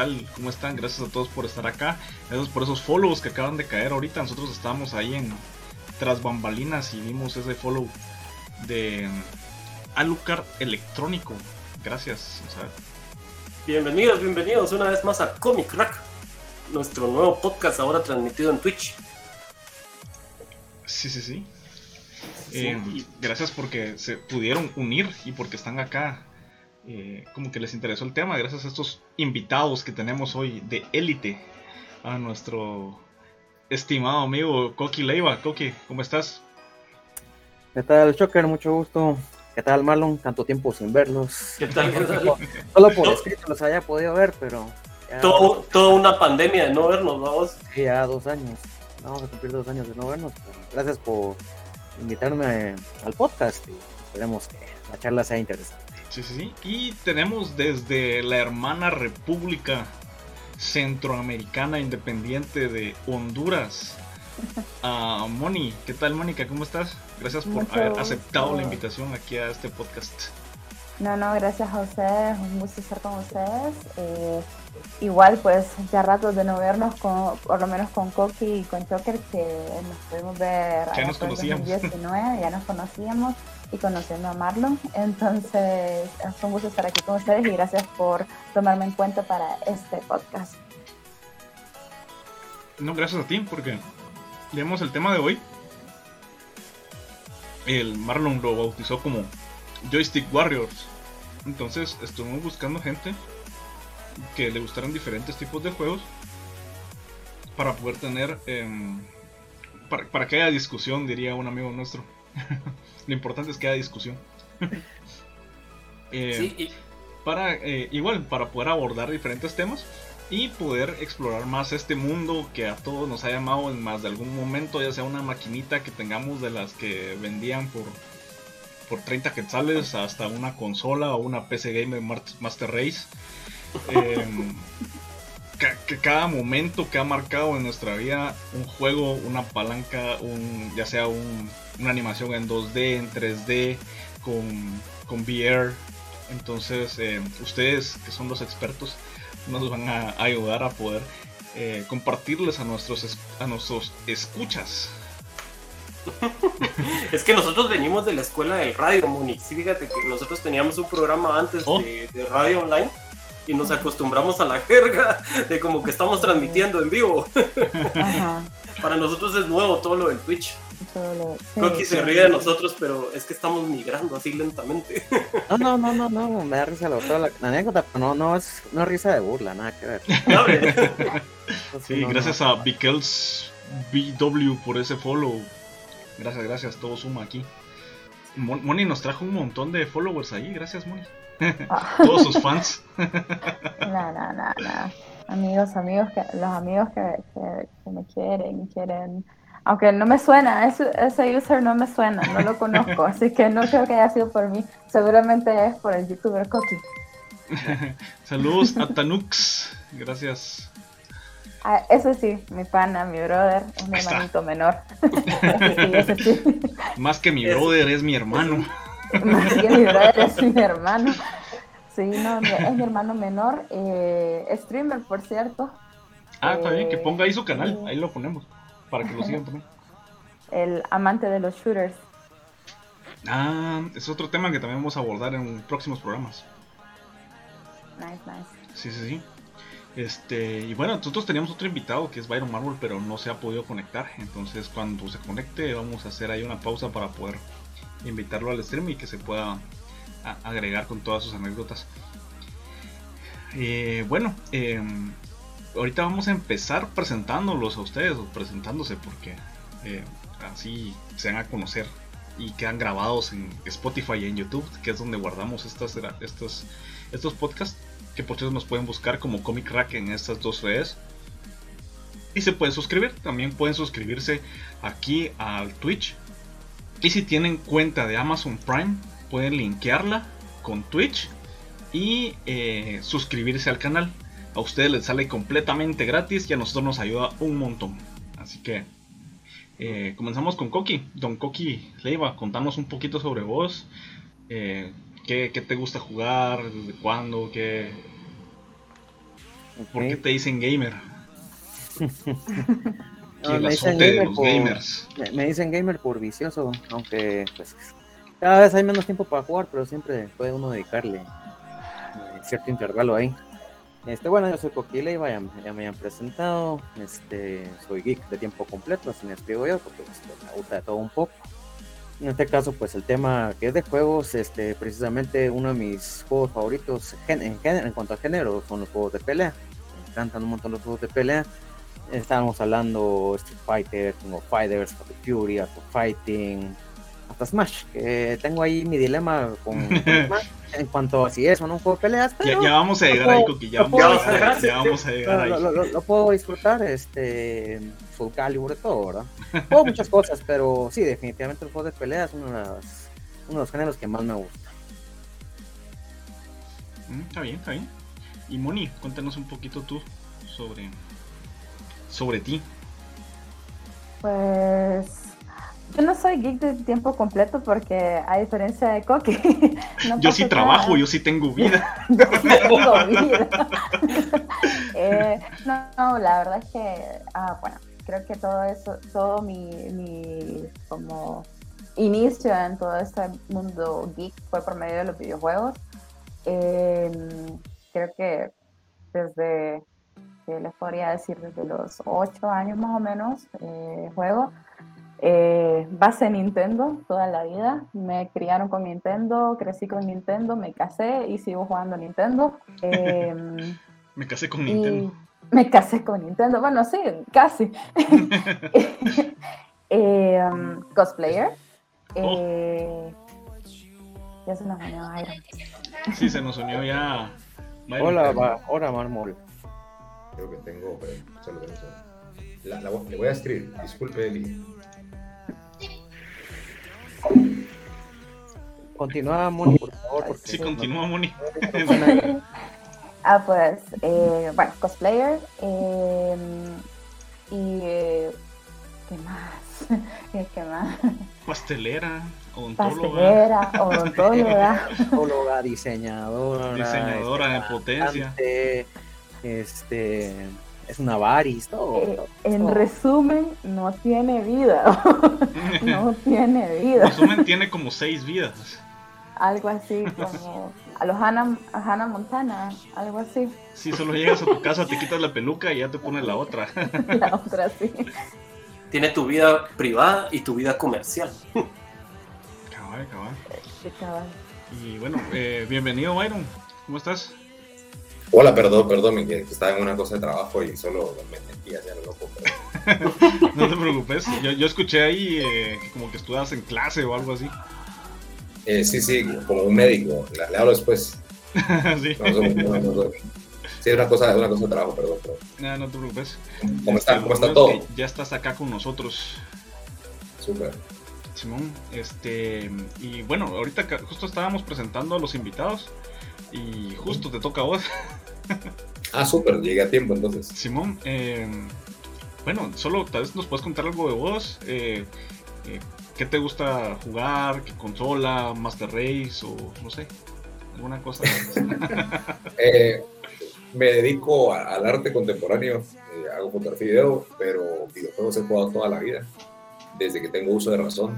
tal? ¿Cómo están? Gracias a todos por estar acá. Gracias por esos follows que acaban de caer ahorita. Nosotros estamos ahí en tras bambalinas y vimos ese follow de Alucard Electrónico. Gracias. Bienvenidos, bienvenidos una vez más a Comic Rack, nuestro nuevo podcast ahora transmitido en Twitch. Sí, sí, sí. Eh, gracias porque se pudieron unir y porque están acá. Eh, como que les interesó el tema. Gracias a estos invitados que tenemos hoy de élite. A nuestro estimado amigo Coqui Leiva. Coqui, ¿cómo estás? ¿Qué tal, Choker? Mucho gusto. ¿Qué tal, Marlon? Tanto tiempo sin verlos. ¿Qué tal? Solo por escrito los haya podido ver, pero. Todo, toda una pandemia de no vernos, vamos. Sí, ya dos años. Vamos a cumplir dos años de no vernos. Gracias por invitarme al podcast y esperemos que la charla sea interesante. Sí, sí, sí. Y tenemos desde la hermana República Centroamericana Independiente de Honduras a Moni. ¿Qué tal, Mónica? ¿Cómo estás? Gracias por haber aceptado la invitación aquí a este podcast. No, no, gracias a ustedes, un gusto estar con ustedes. Eh, igual, pues ya ratos de no vernos, con, por lo menos con Coqui y con Choker, que nos pudimos ver ya nos conocíamos. 2019, ya nos conocíamos y conociendo a Marlon. Entonces, es un gusto estar aquí con ustedes y gracias por tomarme en cuenta para este podcast. No, gracias a ti, porque leemos el tema de hoy. El Marlon lo bautizó como Joystick Warriors. Entonces estuvimos buscando gente que le gustaran diferentes tipos de juegos para poder tener, em, para, que haya discusión, diría un amigo nuestro. Lo importante es que haya discusión. Eh, para, eh, igual, para poder abordar diferentes temas y poder explorar más este mundo que a todos nos ha llamado en más de algún momento, ya sea una maquinita que tengamos de las que vendían por por 30 quetzales hasta una consola o una PC Gamer Master Race. Que, cada momento que ha marcado en nuestra vida un juego, una palanca, un, ya sea una animación en 2D, en 3D, con, con VR. Entonces, em, ustedes que son los expertos nos van a ayudar a poder eh, compartirles a nuestros, a nuestros escuchas es que nosotros venimos de la escuela del radio, Moni. Sí, fíjate que nosotros teníamos un programa antes oh. de, radio online y nos acostumbramos a la jerga de como que estamos transmitiendo en vivo. Para nosotros es nuevo todo lo del Twitch. Creo que se ríe de nosotros, pero es que estamos migrando así lentamente. No, no, no, no, no, me da risa la, la, anécdota, pero no, no es no risa de burla, nada que ver. sí, gracias a Bickels BW por ese follow. Gracias, gracias, todo suma aquí. Moni nos trajo un montón de followers ahí, gracias Moni. Ah. Todos sus fans. no, no, no, no. Amigos, amigos, que, los amigos que, que, me quieren, quieren. Aunque no me suena, ese, ese user no me suena, no lo conozco, así que no creo que haya sido por mí. Seguramente es por el youtuber Coqui. Saludos a Tanux, gracias Ah, eso sí, mi pana, mi brother, es mi hermanito menor. Más que mi brother, es mi hermano. Más que mi brother, es mi hermano. Sí, no, es mi hermano menor, eh, streamer, por cierto. Ah, está bien, que eh, ponga ahí su canal, ahí lo ponemos, para que lo sigan también. El amante de los shooters. Ah, es otro tema que también vamos a abordar en próximos programas. Nice, nice. Sí, sí, sí. Este, y bueno, nosotros teníamos otro invitado que es Byron Marvel, pero no se ha podido conectar. Entonces, cuando se conecte, vamos a hacer ahí una pausa para poder invitarlo al stream y que se pueda agregar con todas sus anécdotas. Eh, bueno, em, ahorita vamos a empezar presentándolos a ustedes, o presentándose, porque eh, así se van a conocer y quedan grabados en Spotify y en YouTube, que es donde guardamos estas, estos, estos podcasts que por cierto nos pueden buscar como Comic Rack en estas dos redes. Y se pueden suscribir, también pueden suscribirse aquí al Twitch. Y si tienen cuenta de Amazon Prime, pueden linkearla con Twitch y eh, suscribirse al canal. A ustedes les sale completamente gratis y a nosotros nos ayuda un montón. Así que eh, comenzamos con Coqui. Don Coqui Leiva, contanos un poquito sobre vos. Eh, ¿Qué, te gusta jugar? ¿Desde cuándo? ¿Qué, ¿Por qué te dicen gamer? No, me, dicen gamer por, gamers. Me, dicen gamer por vicioso, aunque pues cada vez hay menos tiempo para jugar, pero siempre puede uno dedicarle eh, cierto intervalo ahí. Este, bueno, yo soy Coquile y ya, me han presentado. Este, soy geek de tiempo completo, así me escribo yo, porque pues, me gusta de todo un poco. En este caso, pues el tema que es de juegos, este, precisamente uno de mis juegos favoritos en, en cuanto a género son los juegos de pelea. Encantan un montón los juegos de pelea. Estábamos hablando Street Fighter, tengo Fighters, Fury, Art of Fighting, hasta Smash, que tengo ahí mi dilema con, en cuanto a si es o no un juego de peleas. ya, vamos a llegar ahí, Coqui, ya, vamos, a llegar ahí. Lo, puedo disfrutar, este, Soul Calibur, todo, ¿verdad? Puedo muchas cosas, pero sí, definitivamente el juego de peleas es uno de, uno de los géneros que más me gusta. Mm, está bien, está bien. Y Moni, cuéntanos un poquito tú sobre sobre ti? Pues yo no soy geek de tiempo completo porque a diferencia de Coqui, yo sí trabajo, yo sí tengo vida. yo sí tengo vida. Eh, no, la verdad es que, ah, bueno, creo que todo eso, todo mi, mi como inicio en todo este mundo geek fue por medio de los videojuegos. Em, creo que desde les podría decir desde los 8 años más o menos, eh, juego. Eh, base Nintendo toda la vida. Me criaron con Nintendo, crecí con Nintendo, me casé y sigo jugando Nintendo. Em, me casé con Nintendo. Me casé con Nintendo, bueno, sí, casi. Em, cosplayer. Oh. Eh, ya se nos unió Iron. Sí, se nos unió ya. Hola, hola, Marmol creo que tengo, pero solo tengo la, la, le voy a escribir, disculpe Eli. Continúa Moni, por favor. Sí, continúa Moni. ah, pues, eh, bueno, cosplayer. Eh, y. Eh, ¿Qué más? ¿Qué más? Pastelera. Pastelera, odontóloga. odontóloga, diseñadora. Diseñadora de potencia este es una varis, todo. Eh, en resumen, no tiene vida. no tiene vida. En resumen, tiene como seis vidas. Algo así, como a los Hannah, Hannah Montana, algo así. Si solo llegas a tu casa, te quitas la peluca y ya te pones la otra. la otra, sí. Tiene tu vida privada y tu vida comercial. Cabal, cabal. Y bueno, eh, bienvenido, Byron. ¿Cómo estás? Hola, perdón, perdón, que estaba en una cosa de trabajo y solo me metí hacia lo loco. no te preocupes, yo, yo escuché ahí eh, como que estudias en clase o algo así. Eh, sí, sí, como un médico, le, hablo después. sí. sí, es una cosa, una cosa de trabajo, perdón. No, no te preocupes. ¿Cómo está, este, ¿cómo está todo? Ya estás acá con nosotros. Súper. Simón, este, y bueno, ahorita justo estábamos presentando a los invitados y justo te toca a vos. ah, súper, llegué a tiempo entonces. Simón, eh, bueno, solo tal vez nos puedes contar algo de vos. Eh, eh, ¿Qué te gusta jugar? ¿Qué consola? ¿Master Race? O no sé, alguna cosa. me dedico al arte contemporáneo, hago fotografía y video, pero videojuegos he jugado toda la vida, desde que tengo uso de razón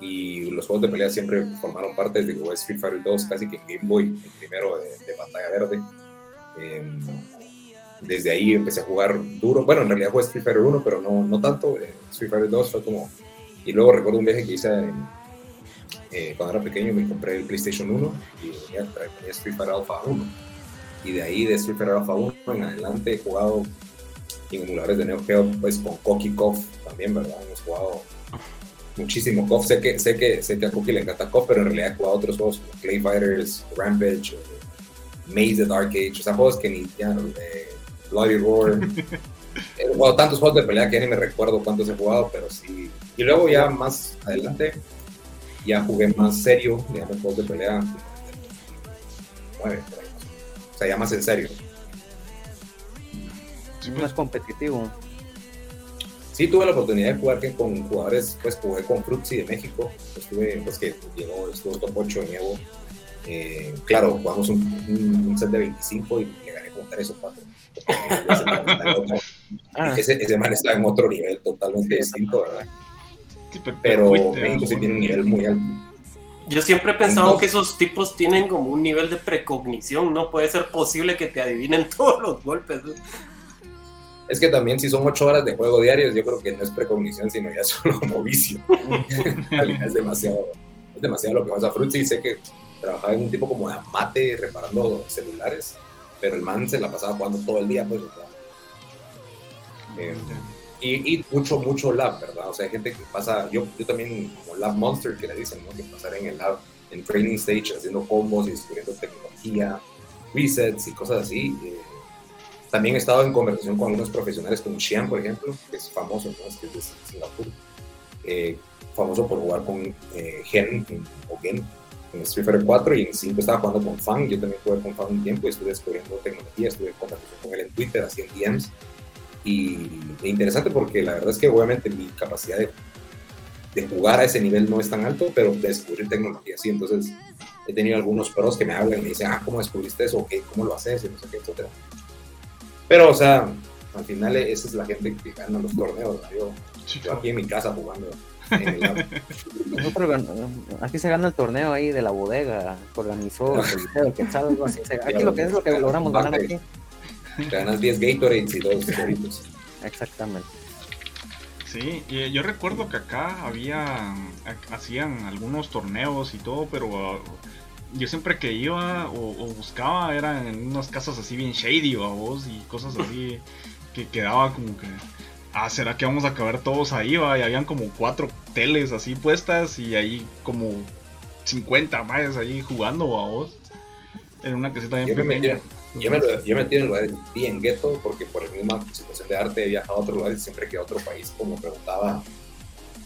y los juegos de pelea siempre formaron parte de jugué Street Fighter 2 casi que en Game Boy, el primero de, pantalla verde. Em, desde ahí empecé a jugar duro. Bueno, en realidad jugué Street Fighter 1, pero no, no tanto. Eh, Street Fighter 2 fue como... Y luego recuerdo un viaje que hice eh, cuando era pequeño, me compré el PlayStation 1 y tenía, Street Fighter Alpha 1. Y de ahí, de Street Fighter Alpha 1 en adelante, he jugado en emuladores de Neo Geo, pues con Koki Kof también, ¿verdad? Hemos jugado muchísimo KOF. Sé que, sé que, sé que a Cookie le encanta KOF, pero en realidad he jugado otros juegos como Clay Fighters, Rampage, Maze the Dark Age, o sea, juegos que ni ya, eh, Bloody Roar. he jugado tantos juegos de pelea que ya ni me recuerdo cuántos he jugado, pero sí. Y luego ya más adelante, ya jugué más serio, digamos, juegos de pelea. o sea, ya más en serio. Más competitivo sí tuve la oportunidad de jugar con jugadores, pues jugué con Fruxy de México, estuve, pues que llegó, estuvo top 8 en Evo. Eh, claro, jugamos un, set de 25 y le gané como 3 o 4. Ah. ese, ese, man está en otro nivel totalmente distinto, ¿verdad? pero, México sí tiene un nivel muy alto. Yo siempre he pensado que esos tipos tienen como un nivel de precognición, no puede ser posible que te adivinen todos los golpes. Es que también si son ocho horas de juego diarios, yo creo que no es precognición, sino ya solo como vicio. es demasiado, es demasiado lo que pasa. Fruitsy sé que trabajaba en un tipo como de mate reparando celulares, pero el man se la pasaba jugando todo el día, pues. Eh, y, mucho, mucho lab, ¿verdad? O sea, hay gente que pasa, yo, yo también, como lab monster que le dicen, ¿no? Que pasar en el lab, en training stage, haciendo combos y descubriendo tecnología, resets y cosas así. Eh, también he estado en conversación con algunos profesionales como Xian, por ejemplo, que es famoso, ¿no? es que es de Singapur, eh, famoso por jugar con eh, Gen o Gen en Street Fighter 4 y en 5 estaba jugando con Fan. Yo también jugué con Fan un tiempo y estuve descubriendo tecnología, estuve en conversación con él en Twitter, haciendo DMs. Y es interesante porque la verdad es que obviamente mi capacidad de, de jugar a ese nivel no es tan alto, pero de descubrir tecnología sí. Entonces he tenido algunos pros que me hablan y me dicen, ah, ¿cómo descubriste eso? ¿Cómo lo haces? Y no sé qué, etcétera. Pero, o sea, al final esa es la gente que gana los torneos. Yo, aquí en mi casa jugando. aquí se gana el torneo ahí de la bodega, organizó el que así. Aquí lo que es lo que logramos ganar aquí. Te ganas 10 Gatorades y 2 Doritos. Exactamente. Sí, y yo recuerdo que acá había, hacían algunos torneos y todo, pero yo siempre que iba o, buscaba eran en unas casas así bien shady o vos y cosas así que quedaba como que ah será que vamos a acabar todos ahí va y habían como cuatro teles así puestas y ahí como 50 más ahí jugando a vos en una caseta bien yo pequeña. me yo me, yo me metí en lugares bien gueto porque por la misma situación de arte he viajado a otros lugares siempre que a otro país como preguntaba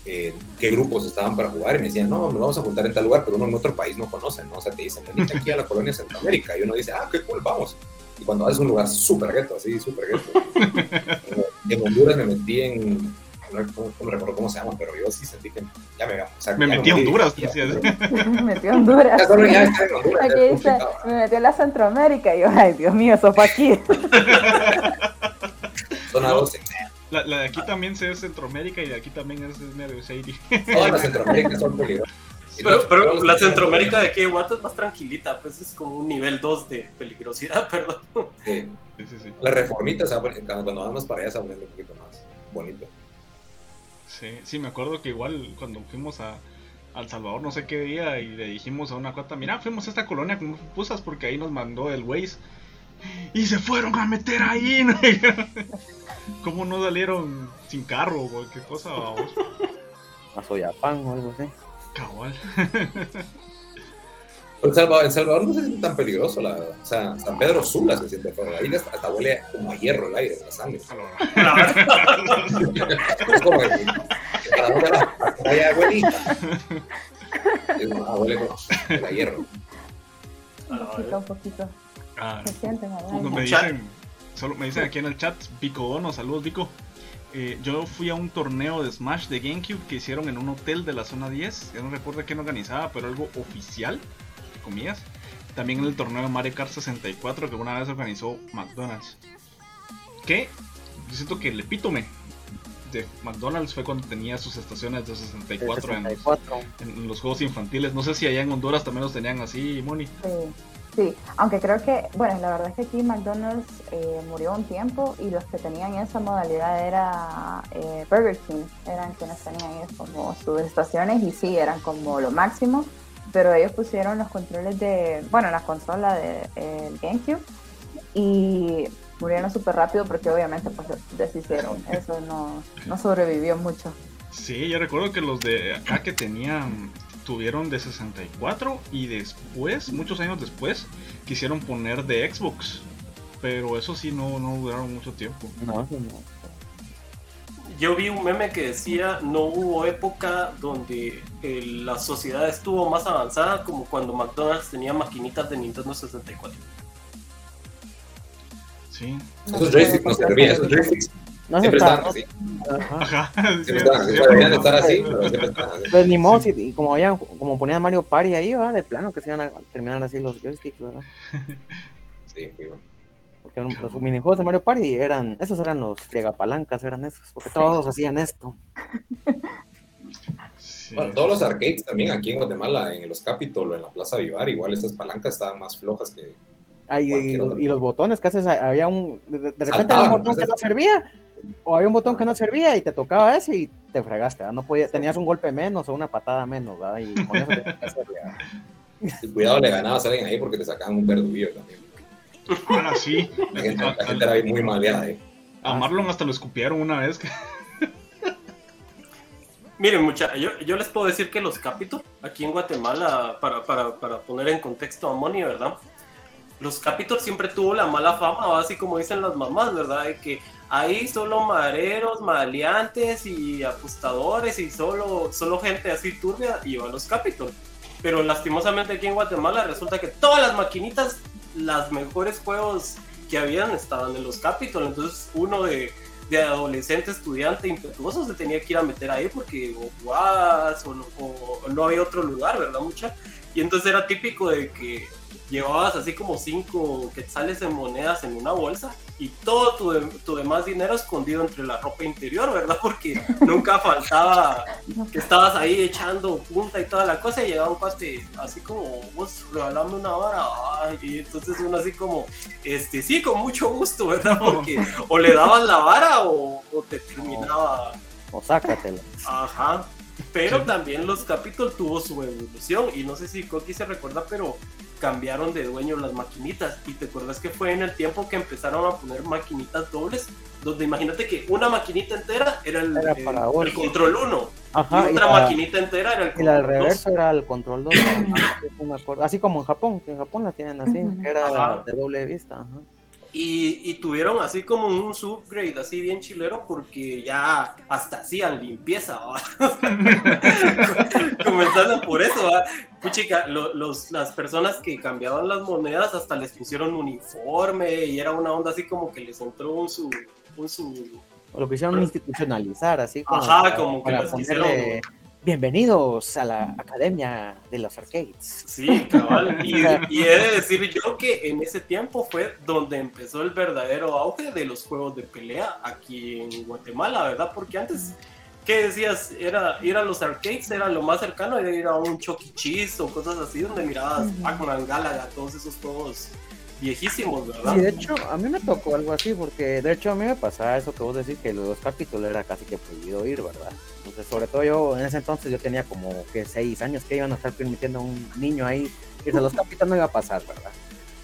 eh, qué grupos estaban para jugar y me decían, no, nos vamos a juntar en tal lugar, pero uno en otro país no conocen, ¿no? O sea, te dicen, venite aquí a la colonia Centroamérica y uno dice, ah, qué cool, vamos. Y cuando vas a un lugar súper gueto, así, súper gueto. en Honduras me metí en, no, no, recuerdo cómo se llama, pero yo sí sentí que ya me, o sea, me metí en Honduras, me metí en Honduras. Aquí dice, me metí en la Centroamérica y yo, ay, Dios mío, eso fue aquí. Zona 12. La, la, de aquí también se es Centroamérica y de aquí también es, medio shady. Todas las Centroamérica son peligrosas. Pero, pero la Centroamérica de aquí Guato es más tranquilita, pues es como un nivel 2 de peligrosidad, perdón. Sí, sí, sí. La reformita, cuando vamos para allá se un poquito más bonito. Sí, sí, me acuerdo que igual cuando fuimos a, al Salvador, no sé qué día, y le dijimos a una cuata, mira, fuimos a esta colonia con pusas porque ahí nos mandó el Waze. Y se fueron a meter ahí. ¿Cómo no salieron sin carro o qué cosa? Vamos? A Soyapán o algo así. Cabal. El Salvador, el Salvador no se siente tan peligroso, la verdad. O sea, San Pedro Sula se siente pero Ahí hasta, hasta, huele como a hierro el aire, la sangre. es como que para dónde va, vaya abuelita. Huele como a hierro. Un poquito, un poquito. Ah, se sienten me dicen, Solo me dicen aquí en el chat, Vico Dono, saludos Vico. Eh, yo fui a un torneo de Smash de GameCube que hicieron en un hotel de la zona 10. Ya no recuerdo quién organizaba, pero algo oficial, comillas. También en el torneo de Mario Kart 64 que una vez organizó McDonald's. Que yo siento que el epítome de McDonald's fue cuando tenía sus estaciones de 64, En, los, juegos infantiles. No sé si allá en Honduras también los tenían así, Moni. Sí, aunque creo que, bueno, la verdad es que aquí McDonald's eh, murió un tiempo y los que tenían esa modalidad era eh, Burger King, eran quienes tenían como sus estaciones y sí, eran como lo máximo, pero ellos pusieron los controles de, bueno, la consola de GameCube y murieron súper rápido porque obviamente pues deshicieron, eso no, no sobrevivió mucho. Sí, yo recuerdo que los de acá que tenían tuvieron de 64 y después, muchos años después, quisieron poner de Xbox. Pero eso sí no, no duraron mucho tiempo. No, Yo vi un meme que decía, no hubo época donde eh, la sociedad estuvo más avanzada como cuando McDonald's tenía maquinitas de Nintendo 64. Sí. Esos joysticks no servían, esos joysticks no siempre estaban así. Ajá. Siempre estar así, Pues ni modo, y como, habían, como ponían Mario Party ahí, ¿verdad? De plano que se iban a terminar así los joysticks, ¿verdad? Sí, Porque los minijuegos de Mario Party eran, esos eran los palancas, eran esos, porque todos hacían esto. Bueno, todos los arcades también aquí en Guatemala, en los Capitol o en la Plaza Vivar, igual estas palancas estaban más flojas que. y, los botones que haces, había un. De, repente había un botón que no servía, o había un botón que no servía y te tocaba ese y te fregaste, no podía, tenías un golpe menos o una patada menos, ¿verdad? Y con eso te cuidado, le ganabas a alguien ahí porque te sacaban un verduguillo también. Ahora sí. La gente, la gente era muy maleada, ¿eh? A Marlon hasta lo escupieron una vez. Miren, mucha, yo, yo, les puedo decir que los Capitol, aquí en Guatemala, para, para, para poner en contexto a Moni, ¿verdad? Los Capitol siempre tuvo la mala fama, así como dicen las mamás, ¿verdad? De que ahí solo mareros, maleantes y apostadores y solo, solo gente así turbia iba a los Capitol. Pero lastimosamente aquí en Guatemala resulta que todas las maquinitas, las mejores juegos que habían estaban en los Capitol. Entonces uno de de adolescente, estudiante impetuoso se tenía que ir a meter ahí porque o, o, no había otro lugar, ¿verdad? Mucha. Y entonces era típico de que llevabas así como cinco quetzales en monedas en una bolsa y todo tu, tu, demás dinero escondido entre la ropa interior, ¿verdad? Porque nunca faltaba que estabas ahí echando punta y toda la cosa y llegaba un cuate así como vos regalando una vara y entonces uno así como, este, sí, con mucho gusto, ¿verdad? Porque o le dabas la vara o, te terminaba... O, sácatela. Ajá. Pero también los capítulos tuvo su evolución y no sé si Coqui se recuerda, pero cambiaron de dueño las maquinitas. Y te acuerdas que fue en el tiempo que empezaron a poner maquinitas dobles, donde imagínate que una maquinita entera era el, el, control 1. y otra maquinita entera era el control Y la reverso era el control 2. así como en Japón, que en Japón la tienen así, que era de doble vista. Ajá. Y, tuvieron así como un subgrade así bien chilero porque ya hasta hacían limpieza. Comenzando por eso. Puchica, los, las personas que cambiaban las monedas hasta les pusieron uniforme y era una onda así como que les entró un su... Un su lo quisieron institucionalizar, así como, Ajá, como que les quisieron Bienvenidos a la Academia de los Arcades. Sí, cabal. Y, y, he de decir yo que en ese tiempo fue donde empezó el verdadero auge de los juegos de pelea aquí en Guatemala, ¿verdad? Porque antes, ¿qué decías? Era ir a los arcades, era lo más cercano, era ir a un Chucky e. o cosas así, donde mirabas Pac-Man, Galaga, todos esos juegos viejísimos, ¿verdad? Sí, de hecho, a mí me tocó algo así, porque de hecho a mí me pasaba eso que vos decís, que los capítulos era casi que prohibido ir, ¿verdad? Entonces, sobre todo yo, en ese entonces yo tenía como que seis años que iban a estar permitiendo a un niño ahí irse los capítulos no iba a pasar, ¿verdad?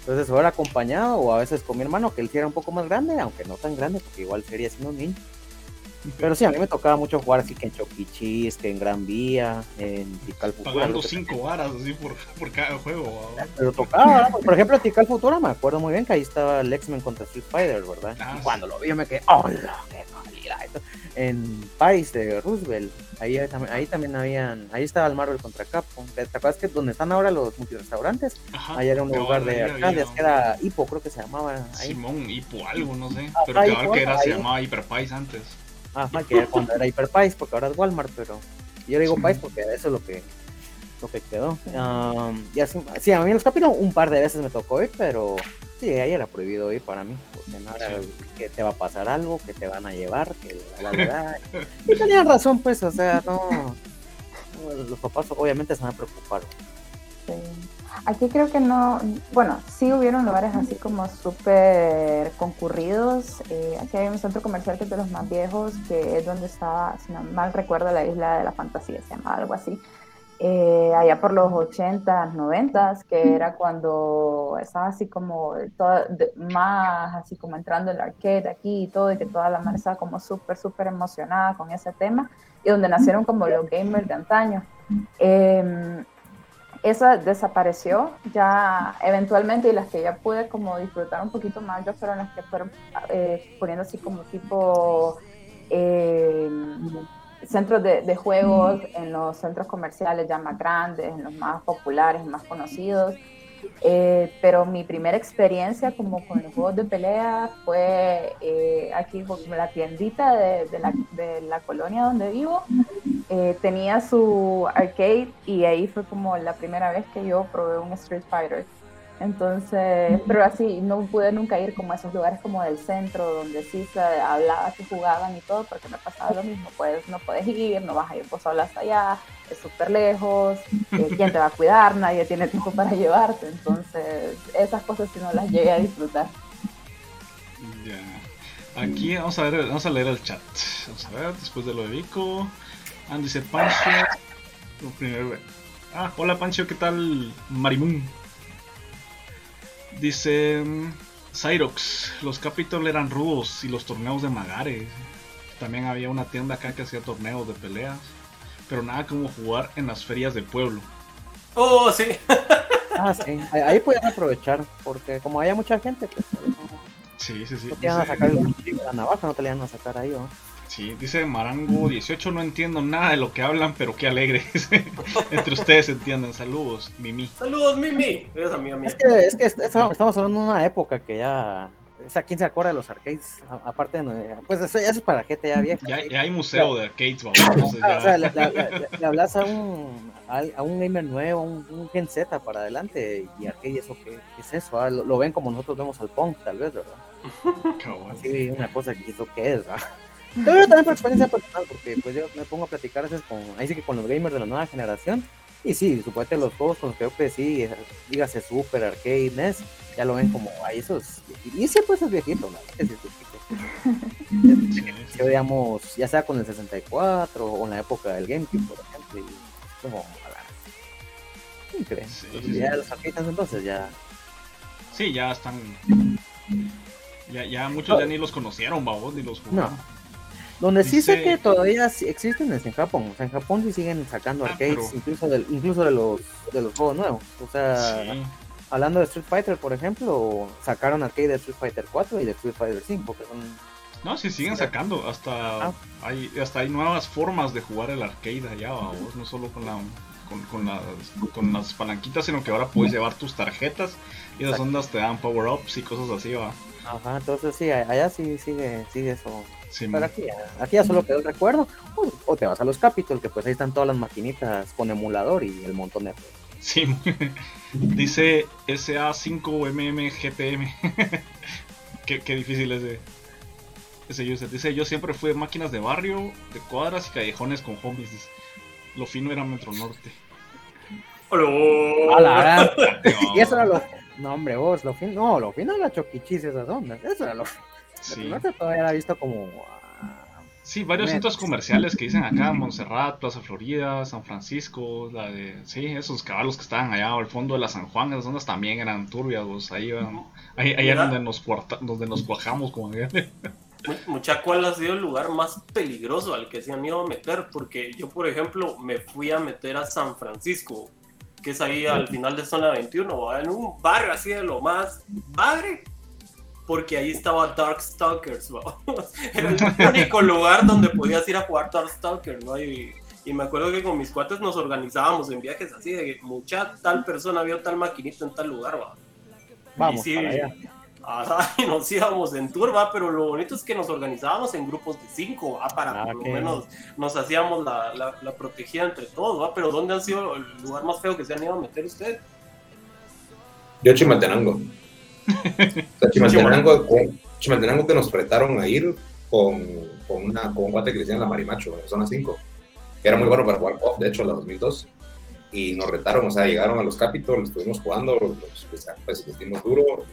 Entonces, o era acompañado o a veces con mi hermano, que él sí era un poco más grande, aunque no tan grande, porque igual sería siendo un niño. Pero sí, a mí me tocaba mucho jugar así que en Choquichis, que en Gran Vía, en Tical Futura. Pagando cinco varas así por, por cada juego. Pero tocaba, por ejemplo, Tical Futura me acuerdo muy bien que ahí estaba el X-Men contra Street Fighter, ¿verdad? Ah, cuando lo vi me quedé, ¡hola! ¡Qué calidad! En País de Roosevelt, ahí, ahí también habían, ahí estaba el Marvel contra Capcom. ¿Te acuerdas que donde están ahora los multirestaurantes? Ahí era un lugar de arcades que era Hipo, creo que se llamaba. Ahí. Simón, Hipo, algo, no sé. pero claro que era, se llamaba Hyperpais antes. Ajá, que cuando era Hyperpais, porque ahora es Walmart, pero yo digo Pais porque eso es lo que lo que quedó. y así, sí, a mí los capítulos un par de veces me tocó ir, pero sí, ahí era prohibido ir para mí, porque no era que te va a pasar algo, que te van a llevar, que la verdad. y tenían razón, pues, o sea, no. Los papás obviamente se van a preocupar. Sí. Aquí creo que no, bueno, sí hubieron lugares así como súper concurridos. Eh, aquí hay un centro comercial que es de los más viejos, que es donde estaba, si no mal recuerdo, la isla de la fantasía, se llama algo así. Eh, allá por los 80s, 90s, que era cuando estaba así como todo, más así como entrando el arcade aquí y todo, y que toda la mano estaba como súper, súper emocionada con ese tema, y donde nacieron como los gamers de antaño. Eh, esa desapareció ya eventualmente y las que ya pude como disfrutar un poquito más yo fueron las que fueron eh, poniendo así como tipo eh, centros de, de, juegos en los centros comerciales ya más grandes, en los más populares más conocidos. Eh, pero mi primera experiencia como con los juegos de pelea fue eh, aquí en la tiendita de, la, de, la, colonia donde vivo. Eh, tenía su arcade y ahí fue como la primera vez que yo probé un Street Fighter. Entonces, pero así, no pude nunca ir como a esos lugares como del centro, donde sí se hablaba que jugaban y todo, porque me pasaba lo mismo, pues no puedes ir, no vas a ir vos sola hasta allá, es súper lejos, eh, ¿quién te va a cuidar? Nadie tiene tiempo para llevarte, entonces esas cosas sí no las llegué a disfrutar. Ya. Aquí vamos a ver, vamos a leer el chat. Vamos a ver, después de lo de Vico. Andy dice Pancho. Ah, hola Pancho, ¿qué tal? Marimun. Dice Cyrox, los Capitol eran rudos y los torneos de Magare. También había una tienda acá que hacía torneos de peleas. Pero nada como jugar en las ferias del pueblo. Oh, sí. ah, sí. Ahí puedes aprovechar, porque como había mucha gente, pues. Sí, sí, sí. No te iban a sacar la navaja, no te la iban a sacar ahí, ¿no? Sí, dice Marango 18, no entiendo nada de lo que hablan, pero qué alegre. Entre ustedes entienden. Saludos, Mimi. Saludos, Mimi. Es que, es que estamos hablando de una época que ya o sea, ¿quién se acuerda de los arcades? Aparte, de, pues eso ya es para gente ya vieja. Ya, ya hay museo de arcades, vamos. O sea, le, hablas a un, a, un gamer nuevo, un, un, Gen Z para adelante, y arcade, ¿eso qué, es eso? Ah, lo, ven como nosotros vemos al punk, tal vez, ¿verdad? Sí, una cosa que eso qué es, ¿verdad? Pero también por experiencia personal, porque pues yo me pongo a platicar a veces con, ahí sí que con los gamers de la nueva generación, y sí, supuestamente los juegos con los que yo crecí, dígase Super, Arcade, NES, ya lo ven como, ahí esos, y siempre es viejito, ¿no? Es viejito. veíamos, ya sea con el 64 o en la época del GameCube, por ejemplo, y como, ¿qué crees? ya los arcades entonces ya... Sí, ya están... Ya, ya muchos ya ni los conocieron, babos, ni los jugaron. No. Donde sí sé que todavía existen es en Japón. O sea, en Japón sí siguen sacando ah, arcades, incluso, del, incluso de los de los juegos nuevos. O sea, hablando de Street Fighter, por ejemplo, sacaron arcade de Street Fighter 4 y de Street Fighter 5. Que No, sí siguen sacando. Hasta ah. hay hasta hay nuevas formas de jugar el arcade allá, vos, no solo con la con, con, las, con las palanquitas, sino que ahora puedes llevar tus tarjetas y las ondas te dan power-ups y cosas así, va. Ajá, entonces sí, allá sí sigue, sigue eso pero aquí ya, aquí ya solo quedó el recuerdo. O, te vas a los Capitol, que pues ahí están todas las maquinitas con emulador y el montón de. Sí, dice SA5MMGTM. qué, qué difícil es de ese user. Dice: Yo siempre fui de máquinas de barrio, de cuadras y callejones con hobbies. Lo fino era Metro Norte. ¡Hola! y eso era lo. No, hombre, vos, lo fino. No, lo fino era choquichis esas ondas. Eso era lo. Sí. todavía era visto como. Ah, sí, varios centros comerciales que dicen acá, Montserrat, Plaza Florida, San Francisco, la de, sí, esos caballos que estaban allá al fondo de la San Juan, esas zonas también eran turbias, ahí, ahí, ahí era donde nos, donde nos cuajamos como Mucha cuál ha sido el lugar más peligroso al que se han ido a meter, porque yo, por ejemplo, me fui a meter a San Francisco, que es ahí al final de zona 21, en un barrio así de lo más padre porque ahí estaba Darkstalkers, Era el único lugar donde podías ir a jugar Darkstalkers, ¿no? Y, y, me acuerdo que con mis cuates nos organizábamos en viajes así, de que mucha tal persona vio tal maquinito en tal lugar, ¿va? Vamos, y y nos íbamos en tour, ¿va? Pero lo bonito es que nos organizábamos en grupos de cinco, ¿va? Para ah, por lo menos nos hacíamos la, la, protegida entre todos, ¿va? Pero ¿dónde han sido el lugar más feo que se han ido a meter ustedes? Yo Chimaltenango. Chimaltenango, que nos prestaron a ir con, con, una, con un guate que le decían la Marimacho, en zona 5, que era muy bueno para jugar pop, de hecho, en la 2002. Y nos retaron, o sea, llegaron a los Capitol, estuvimos jugando, los, pues, pues metimos duro.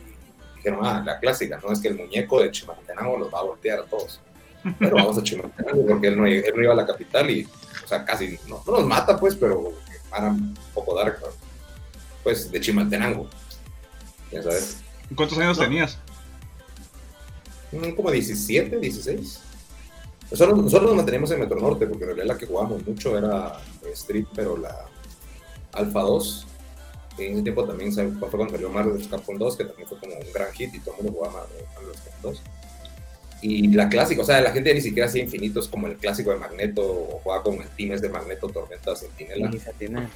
Dijeron, ah, la clásica, ¿no? Es que el muñeco de Chimaltenango los va a voltear a todos. Pero vamos a Chimaltenango porque él no, él no iba a la capital y, o sea, casi no, no nos mata, pues, pero para un poco dark, pues, de Chimaltenango. Ya sabes. ¿Cuántos años tenías? Mm, como 17, 16. Nosotros, nosotros nos manteníamos en Metro Norte, porque en realidad la que jugábamos mucho era Street, pero la Alpha 2. En ese tiempo también fue cuando salió Mario Capcom 2, que también fue como un gran hit y todo el mundo jugaba Mario Capcom 2. Y la clásica, o sea, la gente ni siquiera hacía infinitos como el clásico de Magneto o jugaba con el team de Magneto Tormenta Sentinela.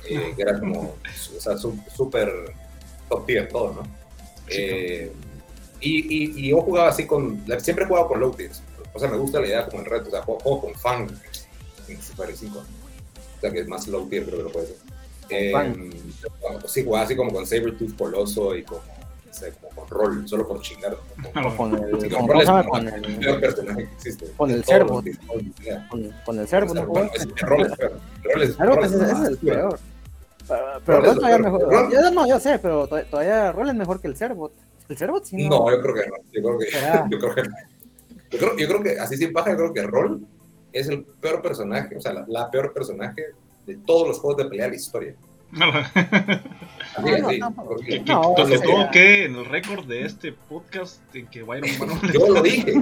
Eh, que era como, o sea, súper top tier todo, ¿no? Eh, y, y, yo jugaba así con. Siempre he jugado con low tiers. O sea, me gusta la idea como el reto. O sea, juego, con fan en Super 5. O sea, que es más low tier, creo que lo puede ser. Eh, sí, jugaba así como con Sabertooth Coloso y con, como con Roll, solo por chingar. Con, con el, sí, con, con, el, con el, peor personaje que existe. Con el Cervo. Con, con, el Cervo, ¿no? Roll es, Roll es peor. Roll es, Roll es, es el peor. Pero Roll todavía mejor. Yo, no, yo sé, pero todavía Roll es mejor que el Cervo. El Cervo sí no. No, yo creo que no. Yo creo que, yo creo que yo creo, yo creo que así sin paja, yo creo que Roll es el peor personaje, o sea, la, la peor personaje de todos los juegos de pelea de la historia. Así, así, porque, no, que en el récord de este podcast en que Byron Yo lo dije.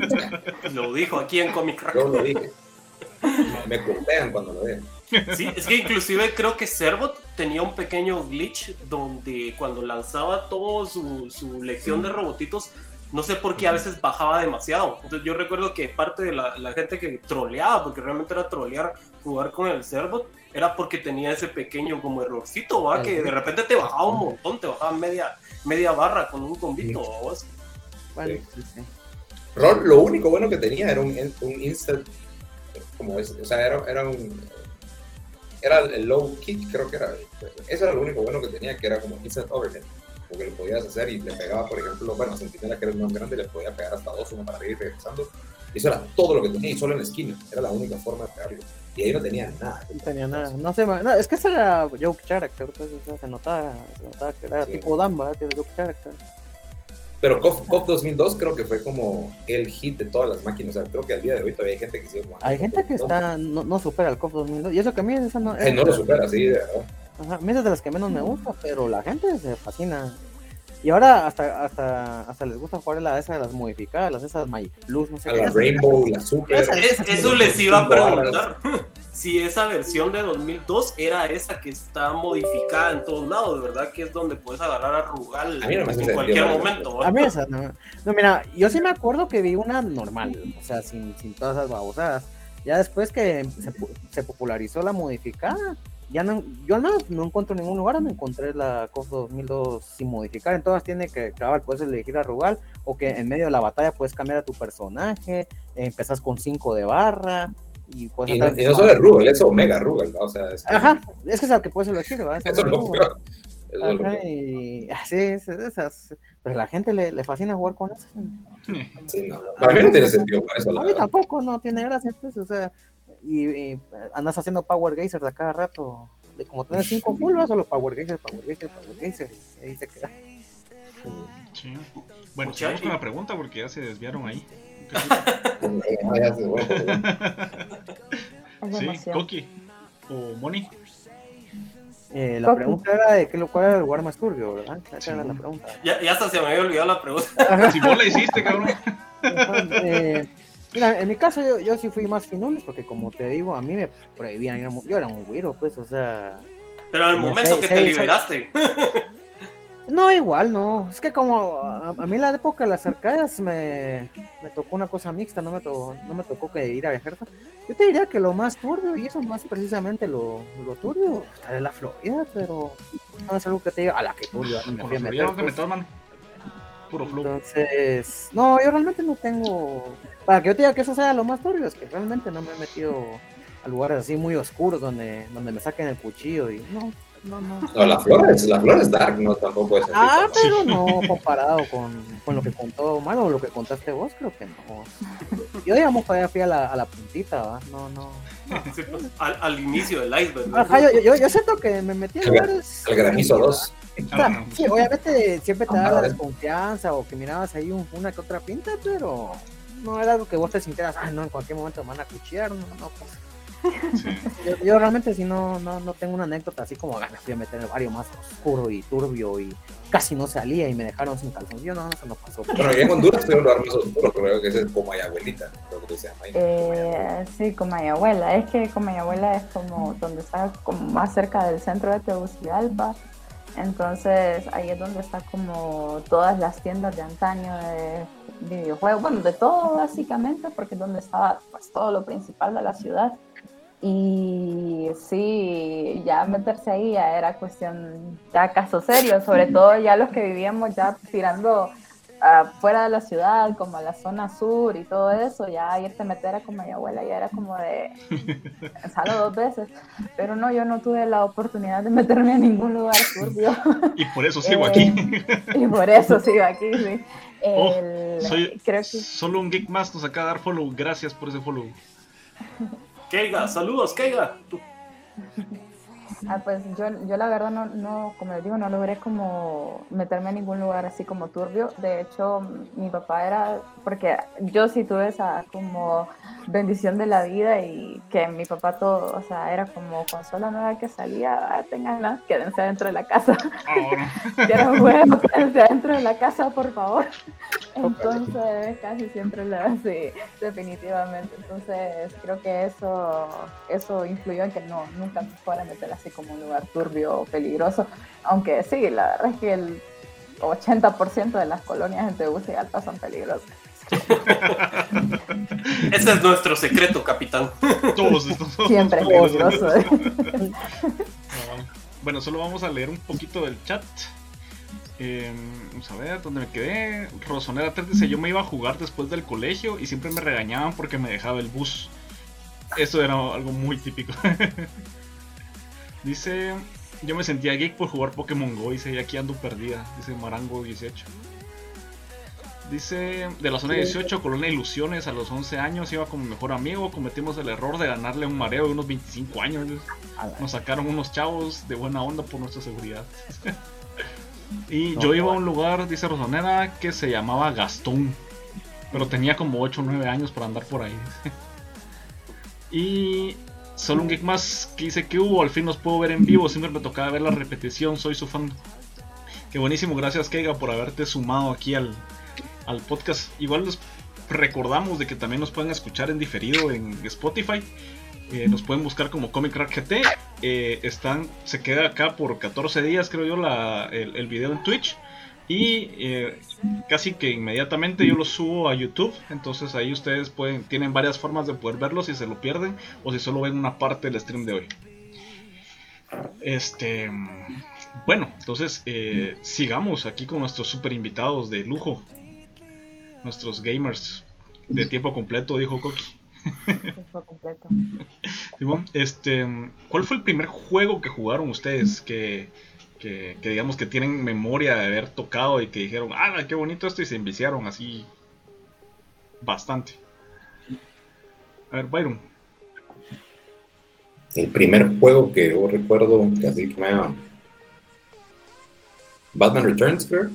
lo dijo aquí en Comic Yo lo dije. Me cortean cuando lo ven. Sí, es que inclusive creo que Servot tenía un pequeño glitch donde cuando lanzaba toda su, su lección de robotitos no sé por qué a veces bajaba demasiado. Entonces yo recuerdo que parte de la, la gente que troleaba, porque realmente era trolear jugar con el Cerbot, era porque tenía ese pequeño como errorcito, ¿va? que de repente te bajaba un montón, te bajaba media, media barra con un combito. ¿va? Vale, Ron, lo único bueno que tenía era un, un instant, como es, o sea, era, era un, era el low kick, creo que era, eso era lo único bueno que tenía, que era como instant overhead porque lo podías hacer y le pegaba, por ejemplo, bueno, a Sentinela que era el más grande, le podía pegar hasta dos, uno para ir regresando. Eso era todo lo que tenía y solo en la esquina. Era la única forma de pegarlo. Y ahí no tenía nada. No tenía nada. No sé, no, es que ese era Joke Character, pues, se, notaba, se notaba que era tipo Damba, era Joke Character. Pero COF, 2002 creo que fue como el hit de todas las máquinas. O sea, creo que al día de hoy todavía hay gente que sigue jugando. Hay gente que está, no, no supera el COF 2002. Y eso que a mí esa no. no lo supera, sí, de verdad. Ajá, a mí es de las que menos me gusta, pero la gente se fascina. Y ahora hasta, hasta, hasta les gusta jugar la esa de las modificadas, las esas My Plus, no sé a qué. La Rainbow, la Super. eso les iba a preguntar. si esa versión de 2002 era esa que está modificada en todos lados, ¿verdad? Que es donde puedes agarrar a Rugal en cualquier momento. A mí esa, no. no. mira, yo sí me acuerdo que vi una normal, o sea, sin, sin todas esas babosadas. Ya después que se, se popularizó la modificada, ya no, yo al menos no encuentro ningún lugar donde encontré la COF 2002 sin modificar. En todas tiene que, claro, puedes elegir a Rugal o que en medio de la batalla puedes cambiar a tu personaje, empezás con 5 de barra. Y, y, no, y no solo es Rugal, es Omega Rugal, o sea, es Ajá, es que es el que puedes elegir, ¿verdad? Eso es lo peor. Ajá, y así es, esas. Pero la gente le, le fascina jugar con eso. Sí, no. Para mí no tiene sentido para eso. A mí tampoco, no tiene gracia. Pues, o sea, y, andas haciendo Power Geyser de cada rato. De como tienes cinco pulvas, solo Power Geyser, Power Geyser, Power Geyser. Y ahí se queda. Sí. Bueno, sigamos con la pregunta porque ya se desviaron ahí. sí, Coqui o Moni. Eh, la pregunta era de qué, cuál era el lugar más turbio, ¿verdad? Esa era la pregunta. Ya, ya hasta se me había olvidado la pregunta. si vos la hiciste, cabrón. eh, Mira, en mi caso yo, yo sí fui más finules porque como te digo, a mí me prohibían, yo era un güiro, pues, o sea... Pero el momento que te liberaste. No, igual, no. Es que como a, mí la época de las arcades me, me, tocó una cosa mixta, no me, tocó, no me tocó que ir a ejército. Yo te diría que lo más turbio, y eso más precisamente lo, lo turbio, es la Florida, pero no es algo que te diga, a la que turbio. Me fui a meter, pues. Puro Entonces, no, yo realmente no tengo para que yo te diga que eso sea lo más turbio, es que realmente no me he metido a lugares así muy oscuros donde, donde me saquen el cuchillo y no, no, no. No, la flor es, la flor es dark, no tampoco es Ah, pero no comparado con, con, lo que contó Mano o lo que contaste vos, creo que no. Yo digamos todavía fui a la, a la puntita, ¿va? No, no. Pues, al, al, inicio del iceberg. Ajá, yo, yo, yo, siento que me metí en lugares. El granizo 2. Sí, obviamente siempre te da la desconfianza o que mirabas ahí una que otra pinta, pero no era algo que vos te sintieras, ah, no, en cualquier momento me van a cuchillar, no, no, pues. Yo, realmente si no, no, no tengo una anécdota así como, ah, me fui a meter en el barrio más oscuro y turbio y casi no salía y me dejaron sin calzón. Yo no, eso no pasó. Bueno, y en Honduras fue un lugar más oscuro, creo que es el Comayabuelita, creo que se llama ahí. Eh, sí, Comayabuela. Es que Comayabuela es como donde está como más cerca del centro de Tegucigalpa. Entonces ahí es donde está como todas las tiendas de antaño de videojuegos, bueno, de todo básicamente, porque es donde estaba pues todo lo principal de la ciudad. Y sí, ya meterse ahí era cuestión, ya caso serio, sobre todo ya los que vivíamos ya tirando fuera de la ciudad, como a la zona sur y todo eso, ya irte a meter a como mi abuela, ya era como de, salgo dos veces, pero no, yo no tuve la oportunidad de meterme a ningún lugar turbio. Y por eso sigo aquí. y por eso sigo aquí, sí. Oh, soy, creo que... Solo un geek más nos acaba de dar follow, gracias por ese follow. Keiga, saludos, Keiga. Ah, pues yo, yo la verdad no, no, como les digo, no logré como meterme en ningún lugar así como turbio. De hecho, mi papá era, porque yo sí tuve esa como bendición de la vida y que mi papá todo, o sea, era como consola nueva que salía, ah, tenganla, quédense dentro de la casa. Quédense dentro de la casa, por favor. Entonces, casi siempre lo así, definitivamente. Entonces, creo que eso, eso influyó en que no, nunca fuera a meter así como un lugar turbio o peligroso. Aunque sí, la verdad es que el 80% de las colonias en Tegucigalpa son peligrosas. Ese es nuestro secreto, capitán. Todos Siempre peligroso. bueno, solo vamos a leer un poquito del chat. Eh, vamos a ver dónde me quedé. Rosonera 3 dice: Yo me iba a jugar después del colegio y siempre me regañaban porque me dejaba el bus. Eso era algo muy típico. Dice: Yo me sentía geek por jugar Pokémon Go. Dice: Y aquí ando perdida. Dice Marango 18. Dice: De la zona 18, Colonia Ilusiones, a los 11 años iba como mejor amigo. Cometimos el error de ganarle un mareo de unos 25 años. Nos sacaron unos chavos de buena onda por nuestra seguridad. Y yo iba a un lugar, dice Rosonera, que se llamaba Gastón. Pero tenía como 8 o 9 años para andar por ahí. y solo un geek más que dice que hubo, al fin nos puedo ver en vivo, siempre me tocaba ver la repetición, soy su fan. Qué buenísimo, gracias Keiga por haberte sumado aquí al, al podcast. Igual les recordamos de que también nos pueden escuchar en diferido en Spotify. Eh, nos pueden buscar como Comic Crack GT. Eh, están, se queda acá por 14 días, creo yo, la, el, video en Twitch. Y eh, casi que inmediatamente yo lo subo a YouTube. Entonces ahí ustedes pueden, tienen varias formas de poder verlo si se lo pierden o si solo ven una parte del stream de hoy. Este. Bueno, entonces sigamos aquí con nuestros super invitados de lujo. Nuestros gamers de tiempo completo, dijo Koki completo. este, ¿Cuál fue el primer juego que jugaron ustedes que, digamos que tienen memoria de haber tocado y que dijeron, ah, qué bonito esto y se enviciaron así bastante? A ver, Byron. El primer juego que yo recuerdo que así que me Batman Returns, creo.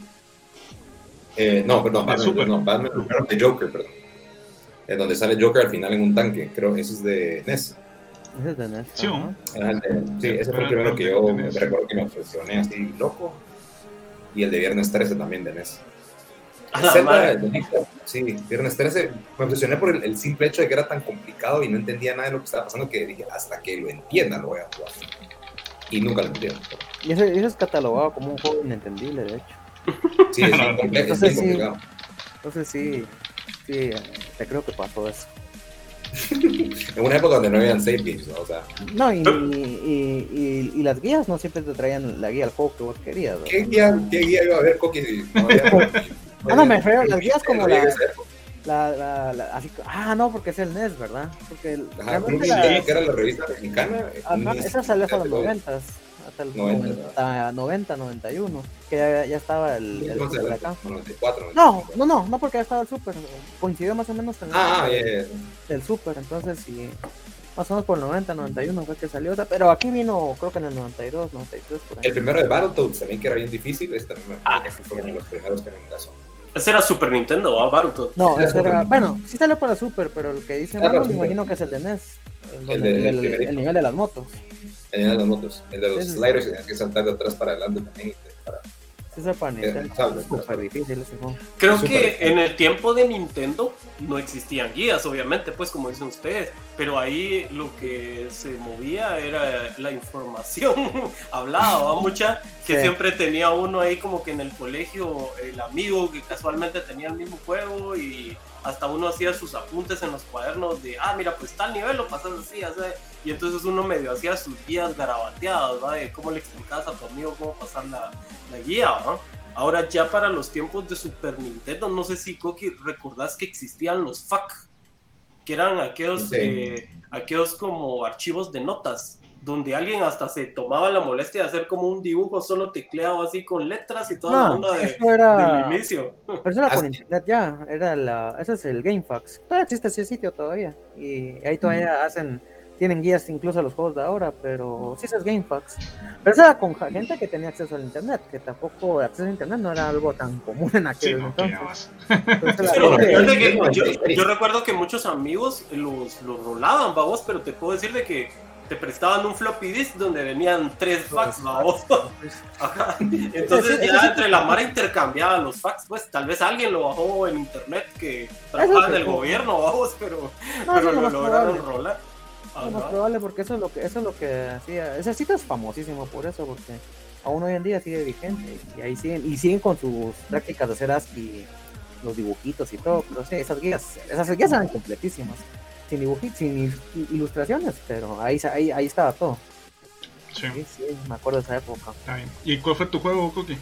Eh, no, perdón, Batman, no, Batman Returns, The Joker, perdón en donde sale Joker al final en un tanque. Creo que ese es de NES. Ese es de NES. Sí, sí ese fue el primero que yo me recuerdo que me obsesioné así loco. Y el de Viernes 13 también de NES. sí, Viernes 13 me obsesioné por el, simple hecho de que era tan complicado y no entendía nada de lo que estaba pasando que dije, hasta que lo entienda lo voy a jugar. Y nunca lo entiendo. Y ese, es catalogado como un juego inentendible, de hecho. Sí, es, complejo, es complicado. Entonces sí, sí, te creo que pasó eso. en una época donde no habían save games, ¿no? O sea. No, y, y, y, las guías no siempre te traían la guía al juego que vos querías. ¿Qué, guía, ¿Qué guía iba a haber, Coqui? No, no, no, me refiero las guías como la, la, la, así, ah, no, porque es el NES, ¿verdad? Porque Ajá, la, que era la revista mexicana. Ajá, esa salió hasta los noventas hasta el 90, 90 91, que ya, ya estaba el, el, el acá. 94, no, no, no, no, porque ya estaba el Super, coincidió más o menos con el, ah, yeah, el Super, entonces sí, más o menos por el 90, 91 fue que salió, pero aquí vino, creo que en el 92, 93, por ahí. El primero de Battletoads también, que era bien difícil, este ah, fue uno de los primeros que me caso. Ese era Super Nintendo, ¿o Battletoads? No, ese era, bueno, sí salió para Super, pero el que dice, bueno, me imagino que es el de NES, el, de, el, el nivel de las motos. El de las motos. El de los sliders tenías que saltar de atrás para adelante también. Para... Creo que en el tiempo de Nintendo no existían guías, obviamente, pues como dicen ustedes, pero ahí lo que se movía era la información hablaba, mucha que siempre tenía uno ahí como que en el colegio el amigo que casualmente tenía el mismo juego y hasta uno hacía sus apuntes en los cuadernos de, ah, mira, pues tal nivel lo pasas así, así. Y entonces uno medio hacía sus guías garabateadas, ¿va? De cómo le explicabas a tu amigo cómo pasar la, la guía, ¿no? Ahora ya para los tiempos de Super Nintendo, no sé si Coqui recordás que existían los FAQ, que eran aquellos, eh, aquellos como archivos de notas, donde alguien hasta se tomaba la molestia de hacer como un dibujo solo tecleado así con letras y toda la onda de, era... del inicio. Pero eso era por internet ya, era la, ese es el GameFAQs. Todavía existe ese sitio todavía. Y ahí todavía hacen tienen guías incluso a los juegos de ahora, pero sí es GameFAQs. Pero eso era con gente que tenía acceso al internet, que tampoco acceso al internet no era algo tan común en aquel entonces. yo, recuerdo que muchos amigos los, los rolaban, babos, pero te puedo decir de que te prestaban un floppy disk donde venían tres fax, babos. Entonces ya entre la mara intercambiaba los fax, pues tal vez alguien lo bajó en internet que trabajaba en el gobierno, babos, pero, pero lo lograron rolar. Es más probable porque eso es lo que eso es lo que hacía. Ese sitio es famosísimo por eso, porque aún hoy en día sigue vigente y ahí siguen y siguen con sus prácticas de hacer ASCII, los dibujitos y todo. Pero sí, esas guías, esas guías eran completísimas, sin dibujitos, sin ilustraciones, pero ahí ahí, ahí estaba todo. Sí. sí, me acuerdo de esa época. ¿Y cuál fue tu juego, Cookie?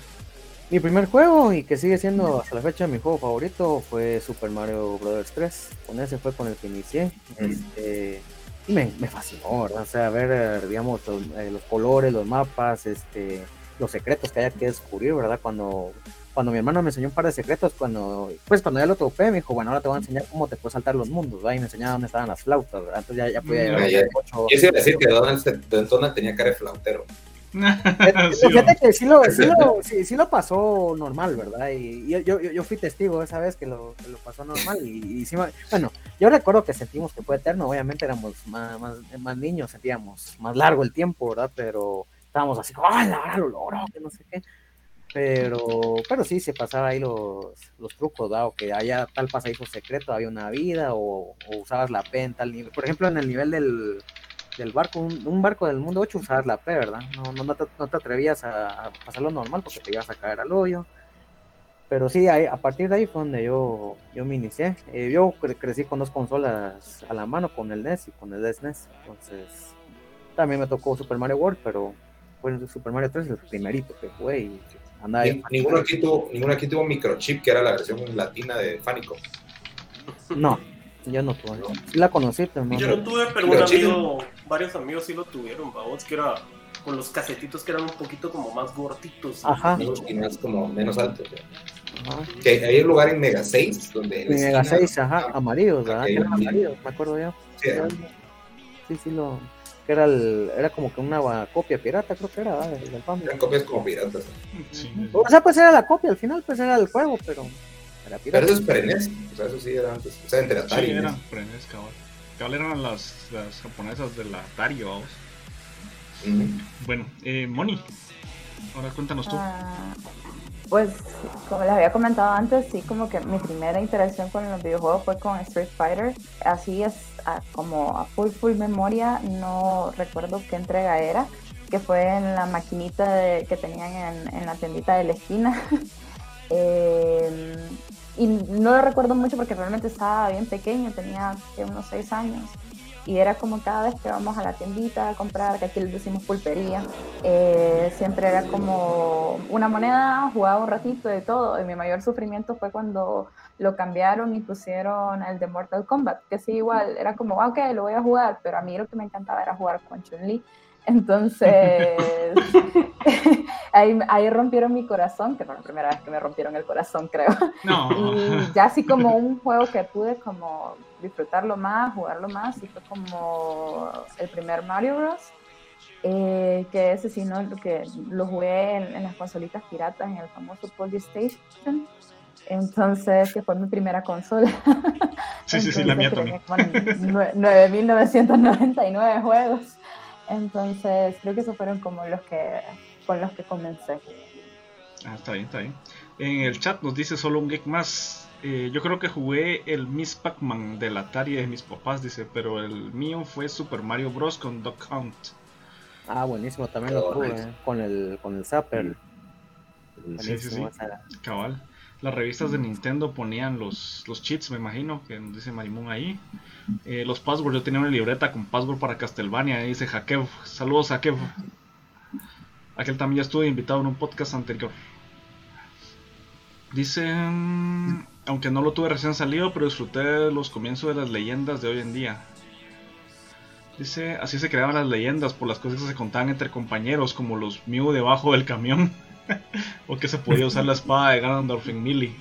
Mi primer juego y que sigue siendo hasta la fecha mi juego favorito fue Super Mario Bros. 3. Con ese fue con el que inicié. Este, me, me fascinó, ¿verdad? O sea, ver, eh, digamos, eh, los, colores, los mapas, este, los secretos que haya que descubrir, ¿verdad? Cuando, cuando mi hermano me enseñó un par de secretos, cuando, pues cuando ya lo topé, me dijo, bueno, ahora te voy a enseñar cómo te puedes saltar los mundos, ¿verdad? Y me enseñaba dónde estaban las flautas, ¿verdad? Entonces ya, ya podía llegar a ocho... Yo decir que Donald, tenía cara de flautero. Fíjate que sí lo, sí, lo, sí, lo, pasó normal, ¿verdad? Y, yo, yo, fui testigo esa vez que lo, lo pasó normal. Y, y bueno, yo recuerdo que sentimos que fue eterno, obviamente éramos más, más, niños, sentíamos más largo el tiempo, ¿verdad? Pero estábamos así ¡ah, la lo logró! Que no sé qué. Pero, pero sí, se pasaba ahí los, los trucos, ¿verdad? O que haya tal pasadizo secreto, había una vida, o, o usabas la P en tal nivel. Por ejemplo, en el nivel del del barco, un, barco del mundo 8 usar la P, ¿verdad? No, no, te, no te atrevías a, pasarlo normal porque te ibas a caer al hoyo. Pero sí, a partir de ahí fue donde yo, yo me inicié. Eh, yo crecí con dos consolas a la mano, con el NES y con el SNES. E Entonces, también me tocó Super Mario World, pero fue Super Mario 3 el primerito que fue y andaba ahí. Ninguno aquí, tuvo, ninguno aquí tuvo microchip, que era la versión latina de Fánico. No, yo no tuve. Sí la conocí, pero no. Yo no tuve, pero un amigo, varios amigos sí lo tuvieron, babos, que era con los casetitos que eran un poquito como más gorditos. Ajá. Y más como menos altos. Que hay un lugar en Mega 6 donde. En Mega 6, ajá, amarillos, ¿verdad? Que eran amarillos, me acuerdo yo. Sí, sí, sí, lo. Que era, el, era como que una copia pirata, creo que era, del Eran copias como piratas. Sí. O sea, pues era la copia, al final, pues era el juego, pero. Pero eso es Prenes, o sea, eso sí era antes. O sea, entre Atari. Sí, eran Prenes, cabal. Cabal eran las, las japonesas de la Atari, vamos. Bueno, eh, Moni, ahora cuéntanos tú. Ah, pues, como les había comentado antes, sí, como que mi primera interacción con los videojuegos fue con Street Fighter. Así es, como a full, full memoria, no recuerdo qué entrega era, que fue en la maquinita que tenían en, la tiendita de la esquina. eh, y no lo recuerdo mucho porque realmente estaba bien pequeño, tenía unos 6 años. Y era como cada vez que vamos a la tiendita a comprar, que aquí le decimos pulpería, eh, siempre era como una moneda, jugaba un ratito de todo. Y mi mayor sufrimiento fue cuando lo cambiaron y pusieron el de Mortal Kombat, que sí, igual, era como, ah, ok, lo voy a jugar, pero a mí lo que me encantaba era jugar con Chun-Li. Entonces, ahí, ahí, rompieron mi corazón, que fue la primera vez que me rompieron el corazón, creo. Y ya así como un juego que pude como disfrutarlo más, jugarlo más, y fue como el primer Mario Bros. Eh, que ese sí, ¿no? que lo jugué en, las consolitas piratas, en el famoso Polystation. Entonces, que fue mi primera consola. Sí, sí, sí, la mía también. 9.999 juegos. Entonces, creo que esos fueron como los que con los que comencé. Ah, está bien, está bien. En el chat nos dice solo un geek más. Eh, yo creo que jugué el Miss Pac-Man de la Atari de mis papás, dice, pero el mío fue Super Mario Bros. con Duck Hunt. Ah, buenísimo, también lo tuve eh, con el, con el Zapper. Sí, sí, sí. Cabal las revistas de Nintendo ponían los, los cheats, me imagino, que nos dice Marimón ahí. Eh, los passwords, yo tenía una libreta con password para Castlevania, dice Jaquev. Saludos, Jaquev. Aquel también ya estuve invitado en un podcast anterior. Dice, mm, aunque no lo tuve recién salido, pero disfruté los comienzos de las leyendas de hoy en día. Dice, así se creaban las leyendas por las cosas que se contaban entre compañeros, como los Mew debajo del camión, o que se podía usar la espada de Ganondorf en Melee.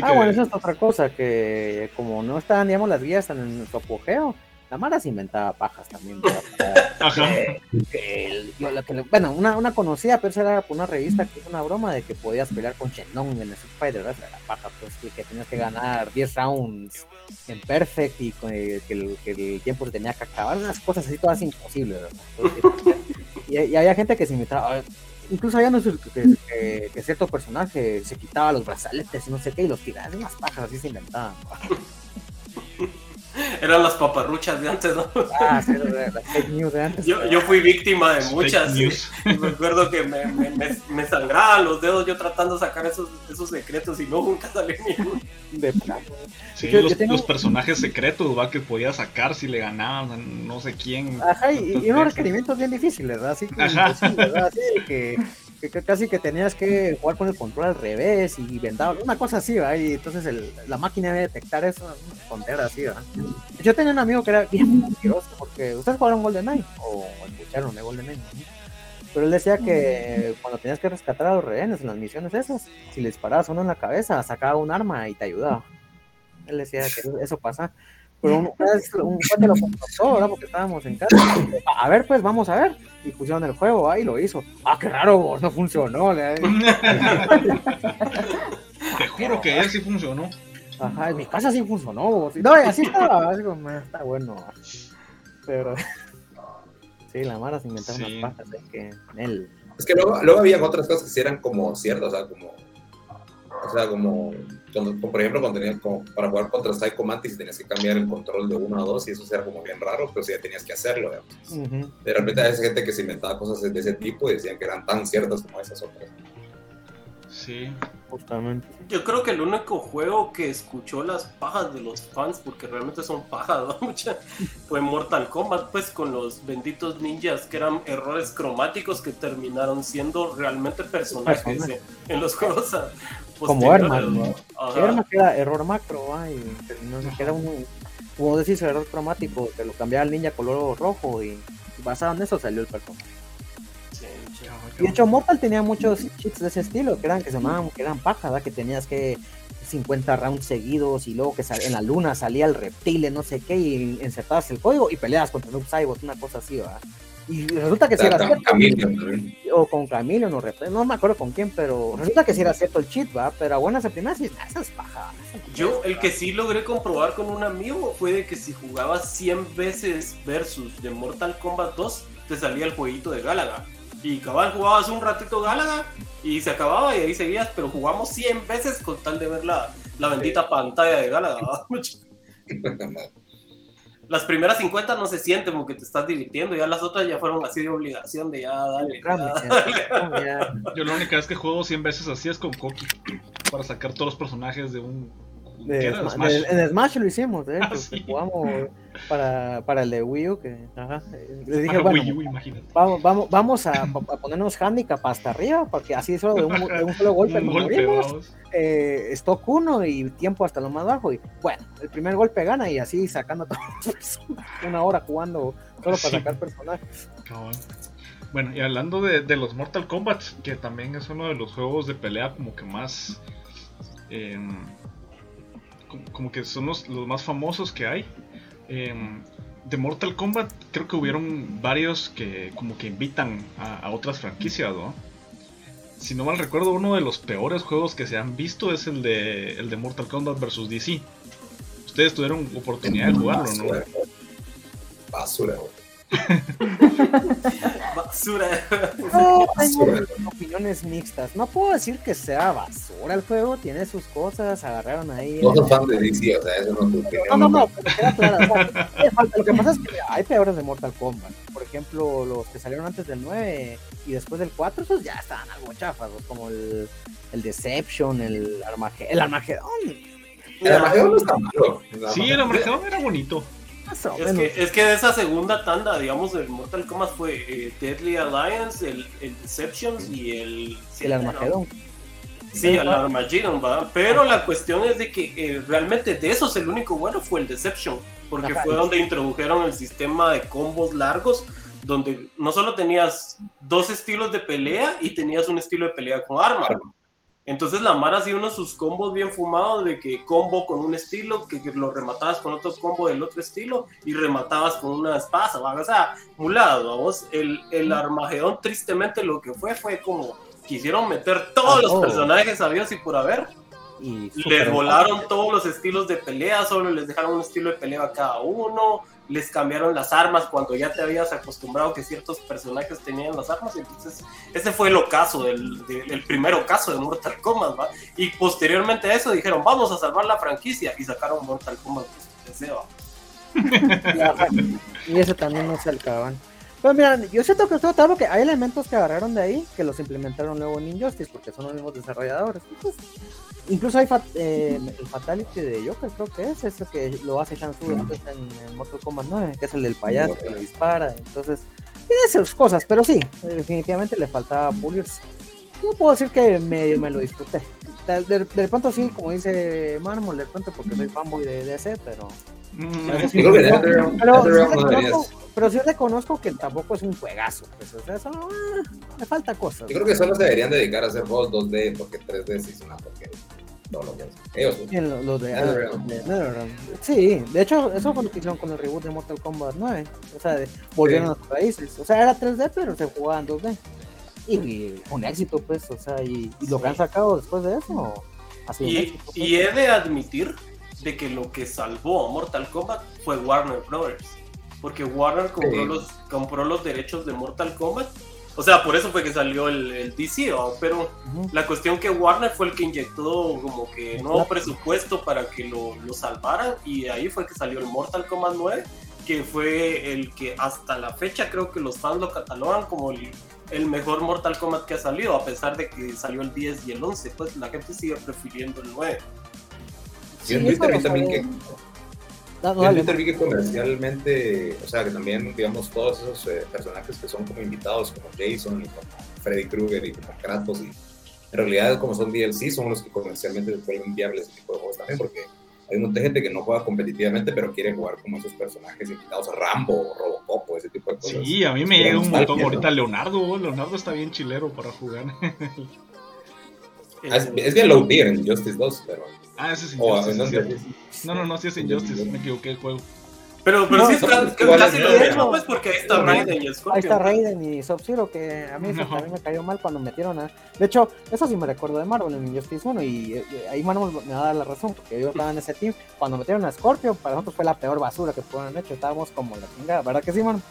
ah, bueno, eso es otra cosa, que como no estaban, digamos, las guías en su apogeo, la Mara se inventaba pajas también. Ajá. bueno, una, una conocida, pero era por una revista que es una broma de que podías pelear con Shenlong en el Spider, ¿verdad? La paja, pues, que tenías que ganar 10 rounds en Perfect y que, el, que el tiempo tenía que acabar, unas cosas así todas imposibles, ¿verdad? y, y, había gente que se inventaba, incluso había que, que, cierto personaje se quitaba los brazaletes y no sé qué y los tiraba, unas pajas así se inventaban. Eran las paparruchas de antes, ¿no? Ah, sí, las fake news de antes. Yo, yo fui víctima de muchas. Y, me acuerdo que me, me, me, sangraban los dedos yo tratando de sacar esos, esos secretos y no, nunca salí ni De Sí, los, los, personajes secretos, va, que podía sacar si le ganaban, no sé quién. Ajá, y, y unos requerimientos bien difíciles, ¿verdad? Así que, Ajá. ¿verdad? Así que que casi que tenías que jugar con el control al revés y vendado, una cosa así, ¿va? Y entonces el, la máquina debe detectar eso, una tontera así, ¿va? Yo tenía un amigo que era bien mentiroso, porque ustedes jugaron GoldenEye o escucharon de GoldenEye, Pero él decía que cuando tenías que rescatar a los rehenes en las misiones esas, si le disparabas uno en la cabeza, sacaba un arma y te ayudaba. Él decía que eso pasa. Pero un, un cuate lo confrontó, ¿verdad? Porque estábamos en casa. A ver, pues vamos a ver. Y pusieron el juego, ahí lo hizo. Ah, qué raro, no funcionó. Te juro que él sí funcionó. Ajá, en mi casa sí funcionó. No, así estaba. Así como, ah, está bueno. Pero. Sí, la Mara se inventaron unas pajas. Es que, él. Es que luego, luego había otras cosas que sí eran como ciertas, o sea, como o sea, como, por ejemplo, cuando tenías como para jugar contra Psycho Mantis tenías que cambiar el control de uno a dos y eso era como bien raro, pero sí ya tenías que hacerlo. De repente hay gente que se inventaba cosas de ese tipo y decían que eran tan ciertas como esas otras. Sí. Justamente. Yo creo que el único juego que escuchó las pajas de los fans, porque realmente son pajas, ¿no? fue Mortal Kombat, pues con los benditos ninjas que eran errores cromáticos que terminaron siendo realmente personajes en, los juegos. Como arma, ¿no? Era error macro, y no sé, era un, como decís, error cromático, que lo cambiaba el ninja color rojo y basado en eso salió el personaje. Y de hecho, Mortal tenía muchos cheats de ese estilo, que eran que se llamaban, que eran paja, que tenías que 50 rounds seguidos y luego que en la luna salía el reptil, no sé qué, y insertabas el código y peleabas contra Noob Saibot, una cosa así, ¿verdad? Y resulta que si era cierto. o con Camilo, no, no me acuerdo con quién, pero resulta que si era cierto el cheat, ¿va? Pero a buenas a primeras, esa es paja. Yo, el que sí logré comprobar con un amigo fue de que si jugabas 100 veces versus de Mortal Kombat 2, te salía el jueguito de Galaga. Y cabal jugabas un ratito Galaga y se acababa y ahí seguías, pero jugamos 100 veces con tal de ver la, la bendita pantalla de Galaga. las primeras 50 no se sienten porque te estás divirtiendo, ya las otras ya fueron así de obligación de ya dale. Yo la única vez que juego 100 veces así es con Koki, para sacar todos los personajes de un en Smash lo hicimos, de hecho, ah, jugamos para, para el de Wii U, que ajá, le dije, bueno, vamos, vamos, vamos a, a, ponernos handicap hasta arriba, porque así solo de un, de un solo golpe nos morimos, eh, stock 1 y tiempo hasta lo más bajo, y bueno, el primer golpe gana y así sacando una hora jugando solo para sacar personajes. Bueno, y hablando de, de, los Mortal Kombat, que también es uno de los juegos de pelea como que más... Eh, como que son los, más famosos que hay. Em, de Mortal Kombat creo que hubieron varios que como que invitan a, otras franquicias, ¿no? Si no mal recuerdo, uno de los peores juegos que se han visto es el de, el de Mortal Kombat vs. DC. Ustedes tuvieron oportunidad de jugarlo, ¿no? Basura, basura. No, tengo opiniones mixtas. No puedo decir que sea basura el juego, tiene sus cosas, agarraron ahí. No soy fan de DC, o sea, eso no es No, no, no, lo que pasa es que hay peores de Mortal Kombat. Por ejemplo, los que salieron antes del 9 y después del 4, esos ya estaban algo chafas, como el, el Deception, el, Armagedón. El Armagedón. El Armagedón no está malo. Sí, el Armagedón era bonito. Es que, es que de esa segunda tanda, digamos, el Mortal Kombat fue eh, Deadly Alliance, el, el Deceptions y el... El Armageddon. Sí, al Armageddon, ¿va? Pero la cuestión es de que eh, realmente de esos el único bueno fue el Deception, porque fue donde introdujeron el sistema de combos largos, donde no solo tenías dos estilos de pelea y tenías un estilo de pelea con arma. Entonces la Mara hacía unos sus combos bien fumados de que combo con un estilo, que, lo rematabas con otro combo del otro estilo y rematabas con una espada, o sea, un lado, vos, el, el Armagedón tristemente lo que fue fue como quisieron meter todos los personajes sabios y por haber. Y les volaron todos los estilos de pelea, solo les dejaron un estilo de pelea a cada uno, les cambiaron las armas cuando ya te habías acostumbrado que ciertos personajes tenían las armas. Entonces, ese fue el ocaso, del, el primer ocaso de Mortal Kombat. ¿va? Y posteriormente a eso dijeron, vamos a salvar la franquicia y sacaron Mortal Kombat y ese también no se acaban. Pues mira, yo siento que todo porque hay elementos que agarraron de ahí que los implementaron luego en Injustice porque son los mismos desarrolladores. Incluso hay eh, el Fatality de Joker, creo que es ese que lo hace Shansu en, en Mortal Kombat 9, que es el del payaso que lo dispara. Entonces, tiene esas cosas, pero sí, definitivamente le faltaba pulirse. Yo puedo decir que medio me lo disfruté. De, pronto sí, como dice Marmol, de pronto porque soy fanboy de DC, pero pero, sí reconozco que tampoco es un juegazo. Pues, o sea, eso, ah, me falta cosas. Yo creo que solo se deberían dedicar a hacer juegos 2D porque 3D sí es una porquería. No, lo Ellos. Los de, ah, Sí, de hecho, eso fue lo que hicieron con el reboot de Mortal Kombat 9. O sea, volvieron a sus raíces. O sea, era 3D, pero se jugaba en 2D. Y, con éxito, pues, o sea, y, lo que han sacado después de eso. Así y, pues. y he de admitir de que lo que salvó a Mortal Kombat fue Warner Brothers. Porque Warner compró, los, compró los derechos de Mortal Kombat. O sea, por eso fue que salió el, DC, pero la cuestión que Warner fue el que inyectó como que nuevo presupuesto para que lo, lo salvaran y ahí fue que salió el Mortal Kombat 9, que fue el que hasta la fecha creo que los fans lo catalogan como el, el mejor Mortal Kombat que ha salido, a pesar de que salió el 10 y el 11, pues la gente sigue prefiriendo el 9. Sí, en Twitter vi también que. En Twitter vi que comercialmente, o sea, que también, digamos, todos esos eh, personajes que son como invitados, como Jason y como Freddy Krueger y como Kratos, y en realidad, como son DLC, son los que comercialmente se pueden viables ese tipo de juegos también, porque hay de gente que no juega competitivamente, pero quiere jugar como esos personajes invitados, Rambo, Robocop, ese tipo de cosas. Sí, a mí me llega un montón ahorita Leonardo, Leonardo está bien chilero para jugar. es, es, bien low tier en Justice 2, pero Ah, ese es Injustice. no, no, no, sí es Injustice, me equivoqué el juego. Pero, pero sí es casi lo mismo, pues, porque ahí está Raiden y Scorpion. Ahí está Raiden y Sub-Zero, que a mí no. también me cayó mal cuando metieron a... De hecho, eso sí me recuerdo de Marvel en Injustice 1, y, ahí Marvel me va a dar la razón, porque yo estaba en ese team. Cuando metieron a Scorpion, para nosotros fue la peor basura que pudieron hecho. Estábamos como la chingada, ¿verdad que sí, man?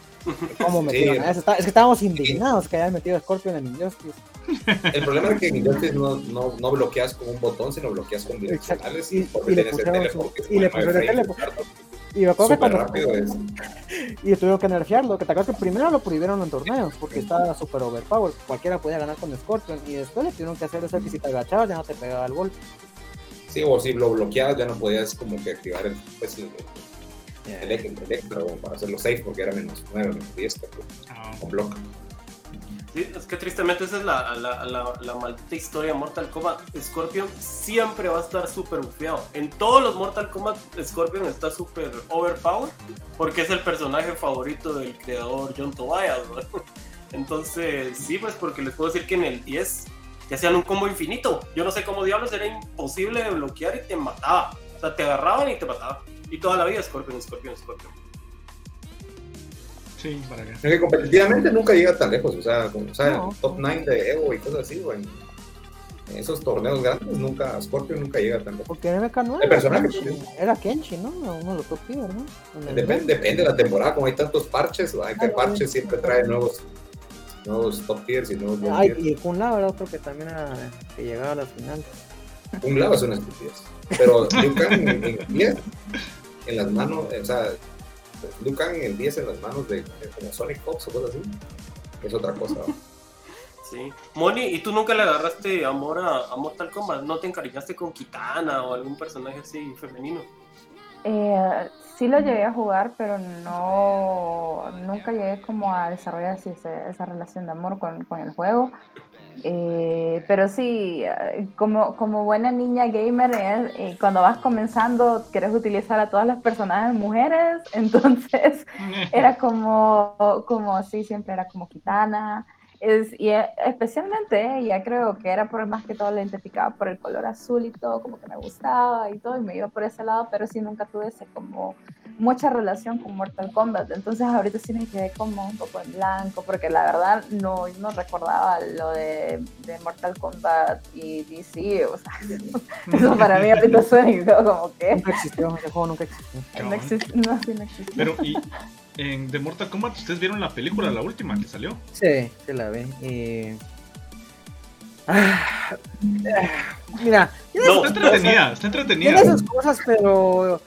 ¿Cómo metieron a eso? Es que estábamos indignados que hayan metido a Scorpion en Injustice. El problema es que en Injustice no, no, no bloqueas con un botón, sino bloqueas con direccionales. Y, y, le pusieron, y le pusieron el teléfono. Y me acuerdo que cuando, Y tuvieron que nerfearlo. Que te acuerdas que primero lo prohibieron en torneos porque estaba super overpowered. Cualquiera podía ganar con Scorpion. Y después le tuvieron que hacer eso que si te agachabas ya no te pegaba el golpe. Sí, o si lo bloqueabas ya no podías como que activar el, pues, el, electro para hacerlo safe porque era menos 9, menos 10 con block. Sí, es que tristemente esa es la, la, la, maldita historia Mortal Kombat. Scorpion siempre va a estar súper bufeado. En todos los Mortal Kombat, Scorpion está súper overpowered porque es el personaje favorito del creador John Tobias. Entonces, sí, pues porque les puedo decir que en el 10 te hacían un combo infinito. Yo no sé cómo diablos era imposible de bloquear y te mataba. O sea, te agarraban y te mataban. Y toda la vida Scorpion, Scorpion, Scorpion. Sí, para que. que competitivamente nunca llega tan lejos, o sea, o sea top 9 de Evo y cosas así, güey. En esos torneos grandes nunca, Scorpio nunca llega tan lejos. Porque en MK no el personaje, era Kenshi, ¿no? Uno de los top tier, ¿no? Depende, depende de la temporada, como hay tantos parches, hay que parches siempre trae nuevos nuevos top tiers y nuevos Ay, y Kun Lava era otro que también era, que llegaba a las finales. Kun Lava es una estupidez. Pero Liu Kang en, en, en las manos, o sea, Liu Kang en el 10 en las manos de, como Sonic Fox o cosas así, es otra cosa. Sí. Moni, ¿y tú nunca le agarraste amor a, Mortal Kombat? ¿No te encariñaste con Kitana o algún personaje así femenino? Eh, sí lo llegué a jugar, pero no nunca llegué como a desarrollar esa relación de amor con, con el juego. Eh, pero sí, como, como buena niña gamer, eh, cuando vas comenzando, quieres utilizar a todas las personajes mujeres, entonces era como, como sí, siempre era como Kitana, es, y eh, especialmente ella creo que era por más que todo la identificaba por el color azul y todo, como que me gustaba y todo, y me iba por ese lado, pero sí nunca tuve ese como mucha relación con Mortal Kombat. Entonces ahorita sí me quedé como un poco en blanco, porque la verdad no, no recordaba lo de, de Mortal Kombat y DC, o sea, eso para mí ahorita suena como que... Nunca existió, ese juego nunca existió. No, existió, no, sí, no existió. Pero, y, en The Mortal Kombat, ¿ustedes vieron la película, la última que salió? Sí, se la ve. Eh... Ah, mira, no, está entretenida, está entretenida. Tiene esas cosas, pero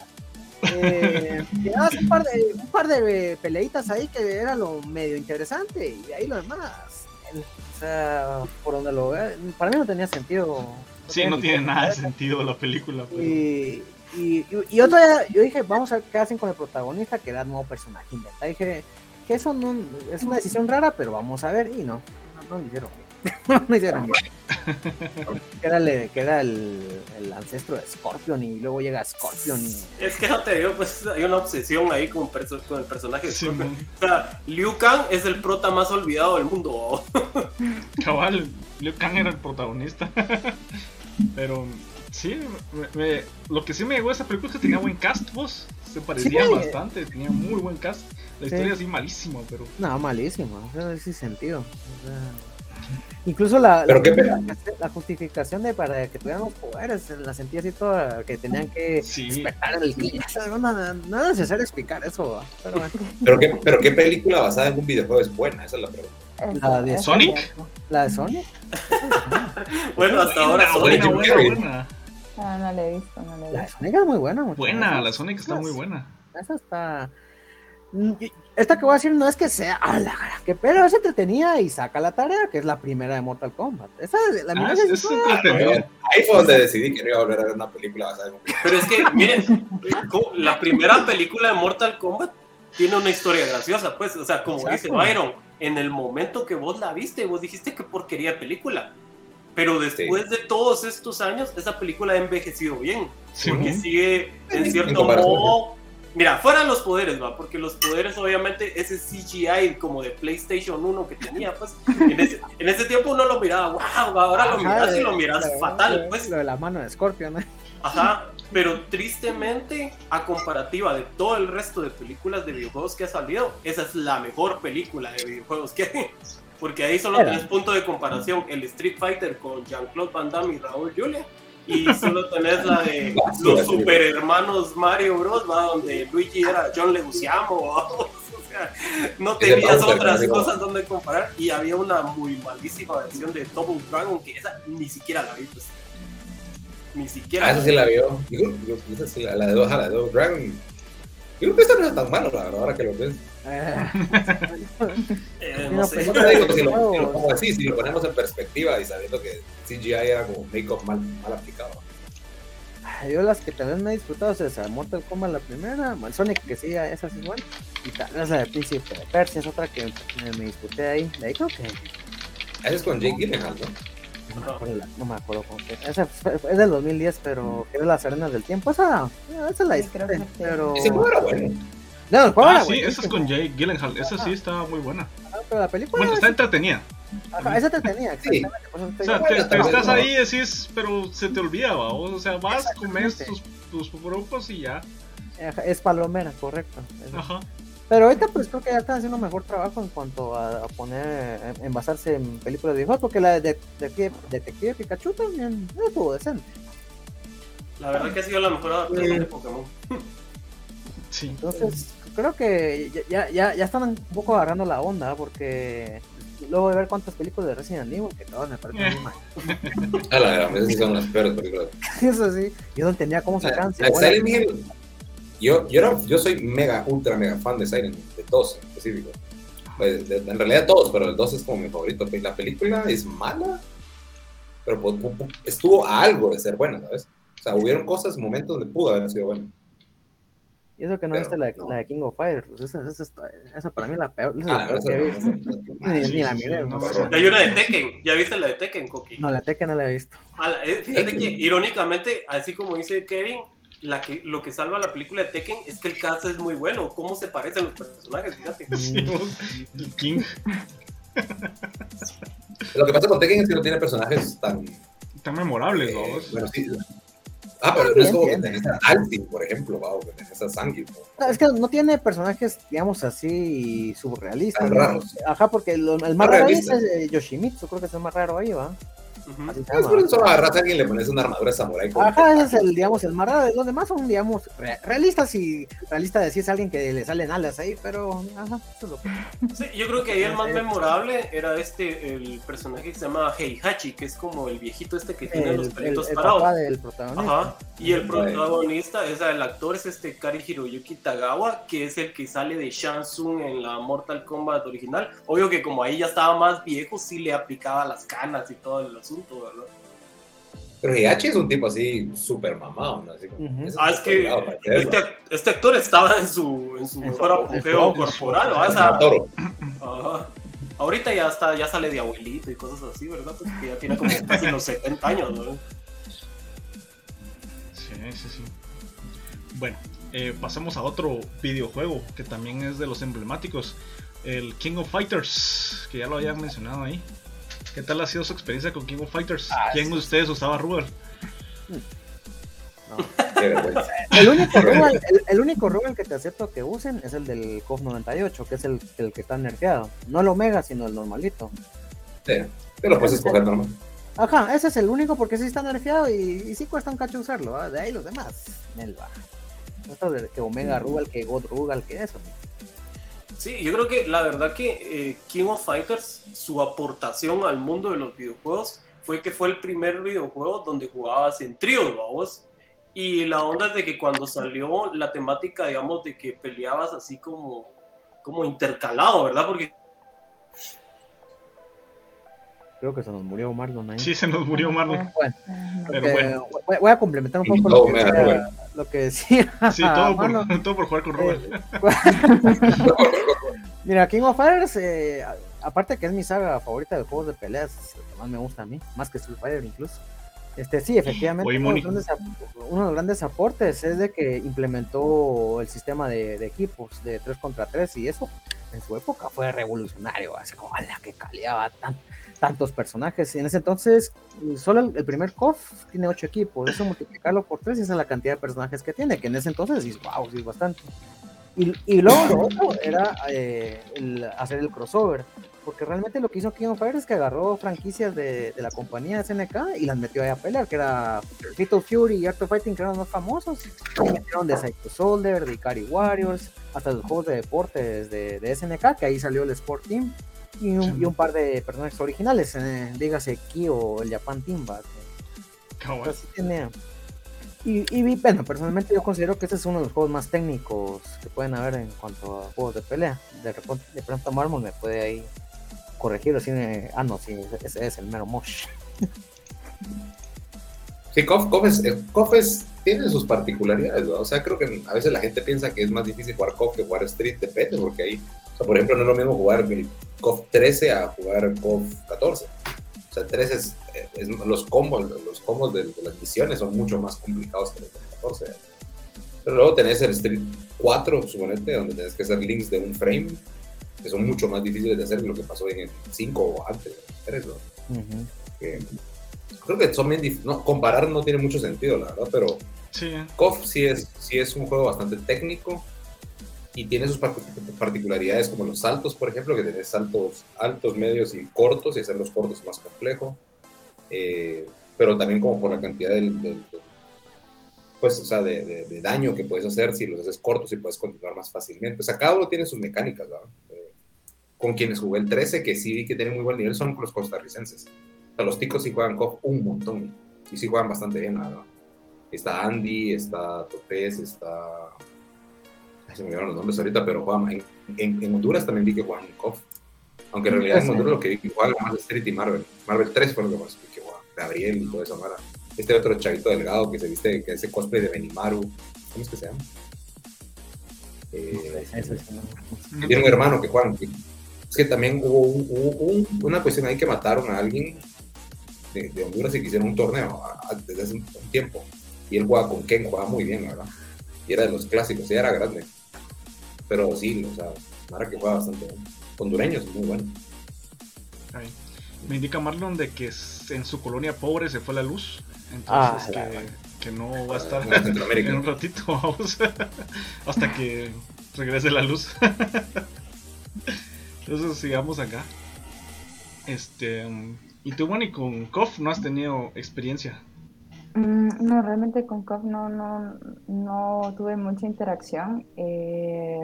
eh, un par, de, un par de peleitas ahí que era lo medio interesante y ahí lo demás. O sea, por donde lo vea, para mí no tenía sentido. sí, no tiene nada de sentido la película. Pero... Y, y, y, otro día yo dije, vamos a ver qué hacen con el protagonista, que era nuevo personaje inventado. Dije que eso no, es una decisión rara, pero vamos a ver. Y no, no, lo hicieron no lo hicieron que era, el, que era el, el, ancestro de Scorpion y luego llega Scorpion. Y... Es que no te digo, pues hay una obsesión ahí con, con el personaje de Scorpion. o sea, Liu Kang es el prota más olvidado del mundo. Cabal, Liu Kang era el protagonista. Pero Sí, me, lo que sí me llegó a esa película es que tenía buen cast, vos. Se parecía bastante, tenía muy buen cast. La historia así malísima, pero. No, malísima, o sea, sin sentido. O sea, incluso la, la, la, justificación de para que tuvieran los poderes, la sentía así toda, que tenían que sí. despertar el día. No, no, no, es necesario explicar eso. Pero, ¿Pero, qué, pero qué película basada en un videojuego es buena, esa es la pregunta. ¿La de Sonic? ¿La de Sonic? bueno, hasta ahora Sonic. Buena, buena, buena. Ah, no la he visto, no la he visto. La Sonic es muy buena. Buena, la Sonic está muy buena. Esa está. Mm, esta que voy a decir no es que sea a la que pero es entretenida y saca la tarea, que es la primera de Mortal Kombat. Esa la ah, es, es entretenida. Ahí fue donde decidí que no iba a volver a ver una película basada en un Pero es que, miren, la primera película de Mortal Kombat tiene una historia graciosa, pues, o sea, como Exacto. dice Byron, en el momento que vos la viste, vos dijiste que porquería de película. Pero después sí. de todos estos años, esa película ha envejecido bien. Sí, porque sigue, en cierto modo. Mira, fuera los poderes, va, porque los poderes, obviamente, ese CGI como de PlayStation 1 que tenía, pues, en ese, en ese tiempo uno lo miraba, wow, ahora lo miras y lo miras fatal, pues. Lo de la mano de Scorpion, ¿eh? Ajá, pero tristemente, a comparativa de todo el resto de películas de videojuegos que ha salido, esa es la mejor película de videojuegos que hay. Porque ahí solo tenés punto de comparación el Street Fighter con Jean-Claude Van Damme y Raúl Julia. Y solo tenés la de los super hermanos Mario Bros, ¿va? donde Luigi era John Leguizamo. O sea, no tenías otras cosas donde comparar. Y había una muy malísima versión de Double Dragon que esa ni siquiera la vi. Pues. Ni siquiera. Ah, esa sí la vio. Yo, yo, esa sí, la, la, de, la de Double Dragon. Yo creo que esta no es tan mala, la verdad, ahora que lo ves. eh, no sé. si, lo, si, lo, pongo así, si lo ponemos en perspectiva y sabiendo que CGI era como make-up mal, mal aplicado. Yo las que también me he disfrutado es esa Mortal Kombat la primera, Sonic que sí, esa es igual, y tal vez la de Príncipe de Persia es otra que me, me disfruté ahí, de ahí creo que... Esa es con Jake Gyllenhaal, ¿no? No me acuerdo, con qué. Esa es del 2010, pero que es Las Arenas del Tiempo. Esa, esa es la disfruté, pero... Ese juego era bueno. No, el juego ah, era sí, esa es con Jake Gyllenhaal. Esa sí está muy buena. Ah, pero la película. Bueno, está entretenida. Ajá, esa entretenida, Sí. O sea, te, te estás ahí y decís, pero se te olvida, ¿va? O sea, vas, comes tus, tus grupos y ya. Ajá, Es palomera, correcto. Ajá. Pero ahorita pues creo que ya están haciendo mejor trabajo en cuanto a, a poner, en, en, basarse en películas de videojuegos, porque la de Detective, Detective Pikachu también estuvo decente. La verdad que ha sido la mejor adaptación de Pokémon. Sí. Entonces, creo que ya, ya, ya están un poco agarrando la onda, porque luego de ver cuántas películas de Resident Evil, que todas me parecen muy mal. A la verdad, esas son las peores películas. Eso sí, yo no entendía cómo sacaban. Silent Hill, yo, yo, era, yo soy mega, ultra, mega fan de Silent Hill, de todos en específico. Pues, de, en realidad todos, pero el 2 es como mi favorito. La película es mala, pero pues, estuvo a algo de ser buena, ¿sabes? O sea, hubieron cosas, momentos donde pudo haber sido buena. Y eso que no viste la, la, de King of Fighters, pues esa, esa, esa, para mí la peor. Esa ah, la peor que he Ni, ni, la miré. No, Hay una de Tekken, ¿ya viste la de Tekken, Coqui? No, la Tekken no la he visto. Ah, eh, fíjate que irónicamente, así como dice Kevin, la que, lo que salva la película de Tekken es que el cast es muy bueno. ¿Cómo se parecen los personajes? Fíjate. el King. Lo que pasa con Tekken es que no tiene personajes tan... Tan memorables, ¿no? Eh, bueno, sí. Ah, pero no es como que tenés a Altin, por ejemplo, wow, que tenés a Sangi. No, es que no tiene personajes, digamos así, surrealistas. ¿no? Ajá, porque el, el más raro es Yoshimitsu, creo que es el más raro ahí, ¿va? Uh -huh. solo agarras a alguien le pones una armadura samurai. Ajá, ese es el, digamos, el más raro. Los demás son, digamos, realistas y realista decir es alguien que le salen alas ahí, pero ajá, eso es lo que... Sí, yo creo que ahí el más memorable era este, el personaje que se llama Heihachi, que es como el viejito este que tiene los pelitos parados. Papá del protagonista. Ajá, y el protagonista, es el actor es este Kari Hiroyuki Tagawa, que es el que sale de Shansung en la Mortal Kombat original. Obvio que como ahí ya estaba más viejo, sí le aplicaba las canas y todo el asunto pero Hiachi es un tipo así súper mamado, ¿no? Así ah, es que este, este, actor estaba en su, en su mejor apogeo corporal, ¿no? Ahorita ya está, ya sale de abuelito y cosas así, ¿verdad? Porque pues ya tiene como casi los 70 años, ¿no? Sí, sí, sí. Bueno, eh, pasamos a otro videojuego que también es de los emblemáticos, el King of Fighters, que ya lo habían mencionado ahí. ¿Qué tal ha sido su experiencia con King of Fighters? Ah, ¿Quién de ustedes usaba Rugal? el, único Rugal, el, único que te acepto que usen es el del KOF 98, que es el, el, que está nerfeado. No el Omega, sino el normalito. Sí, te lo puedes escoger normal. Ajá, ese es el único porque sí está nerfeado y, y sí cuesta un cacho usarlo. De ahí los demás, Melba. Esto de que Omega Rugal, que God Rugal, que eso. Sí, yo creo que la verdad que eh, King of Fighters, su aportación al mundo de los videojuegos fue que fue el primer videojuego donde jugabas en tríos, vamos. Y la onda es de que cuando salió la temática, digamos, de que peleabas así como, como intercalado, ¿verdad? Porque Creo que se nos murió Marlon ahí. Sí, se nos murió Marlon. Bueno, Pero bueno. Voy a complementar un poco lo, que lo que decía. Sí, todo, por, todo por jugar con Robert. Eh, Mira, King of Fighters, eh, aparte que es mi saga favorita de juegos de peleas, que más me gusta a mí, más que Street Fighter incluso. Este, sí, efectivamente, uno de, grandes, uno de, los grandes aportes es de que implementó el sistema de, de, equipos de 3 contra 3 y eso en su época fue revolucionario, así como, ¡ala, que caleaba tan! Tantos personajes. Y en ese entonces, solo el, primer KOF tiene ocho equipos. Eso multiplicarlo por tres esa es la cantidad de personajes que tiene, que en ese entonces dices, wow, sí, es bastante. Y, y luego lo otro era eh, el, hacer el crossover, porque realmente lo que hizo King of Fighters es que agarró franquicias de, de la compañía SNK y las metió ahí a pelear, que era Little Fury y Art of Fighting, que eran los más famosos. Y metieron de Psycho Soldier, de Ikari Warriors, hasta los juegos de deportes de, de SNK, que ahí salió el Sport Team y un, y un par de personajes originales, eh, dígase Ki o el Japan Timba. tiene... Y, y, bueno, personalmente yo considero que este es uno de los juegos más técnicos que pueden haber en cuanto a juegos de pelea. De, repente, de pronto Marmon me puede ahí corregir, así, ah no, sí, ese es el mero Mosh. Sí, KOF, es, eh, tiene sus particularidades, ¿no? o sea, creo que a veces la gente piensa que es más difícil jugar KOF que jugar Street, depende, porque ahí, o sea, por ejemplo, no es lo mismo jugar KOF 13 a jugar KOF 14. O sea, 13 es, los combos, los combos de, las misiones son mucho más complicados que los de 14. Pero luego tenés el Street 4, suponete, donde tenés que hacer links de un frame, que son mucho más difíciles de hacer que lo que pasó en el 5 o antes, 3, ¿no? creo que son bien difíciles. No, comparar no tiene mucho sentido, la verdad, pero sí. KOF sí es, sí es un juego bastante técnico y tiene sus particularidades como los saltos, por ejemplo, que tenés saltos altos, medios y cortos, y hacer los cortos más complejo, eh, pero también como por la cantidad del, pues, o sea, de, daño que puedes hacer si los haces cortos y puedes continuar más fácilmente. O sea, cada uno tiene sus mecánicas, ¿verdad? Eh, con quienes jugué el 13, que sí vi que tienen muy buen nivel, son los costarricenses. O sea, los ticos sí juegan un montón, y sí juegan bastante bien, ¿verdad? Está Andy, está Topez, está se me olvidaron los nombres ahorita, pero juegan en, en, Honduras también vi que juegan KOF. Aunque en realidad en Honduras lo que vi que jugaban más Street y Marvel. Marvel 3 fue lo que más vi que jugaban. Gabriel y todo eso, Mara. Este otro chavito delgado que se viste, que ese cosplay de Benimaru. ¿Cómo es que se llama? Eh, tiene un hermano que juega. Es que también hubo, una cuestión ahí que mataron a alguien de, Honduras y que hicieron un torneo desde hace un, tiempo. Y él jugaba con Ken, jugaba muy bien, verdad. Y era de los clásicos, y era grande. Pero sí, o sea, Mara que juega bastante bien. Hondureños, muy bueno. Me indica Marlon de que en su colonia pobre se fue la luz. Entonces ah, que, no va a estar en, un ratito, vamos. hasta que regrese la luz. Entonces sigamos acá. Este. ¿Y tú, Bonnie, con KOF no has tenido experiencia? Mm, no, realmente con KOF no, no, no tuve mucha interacción. Eh,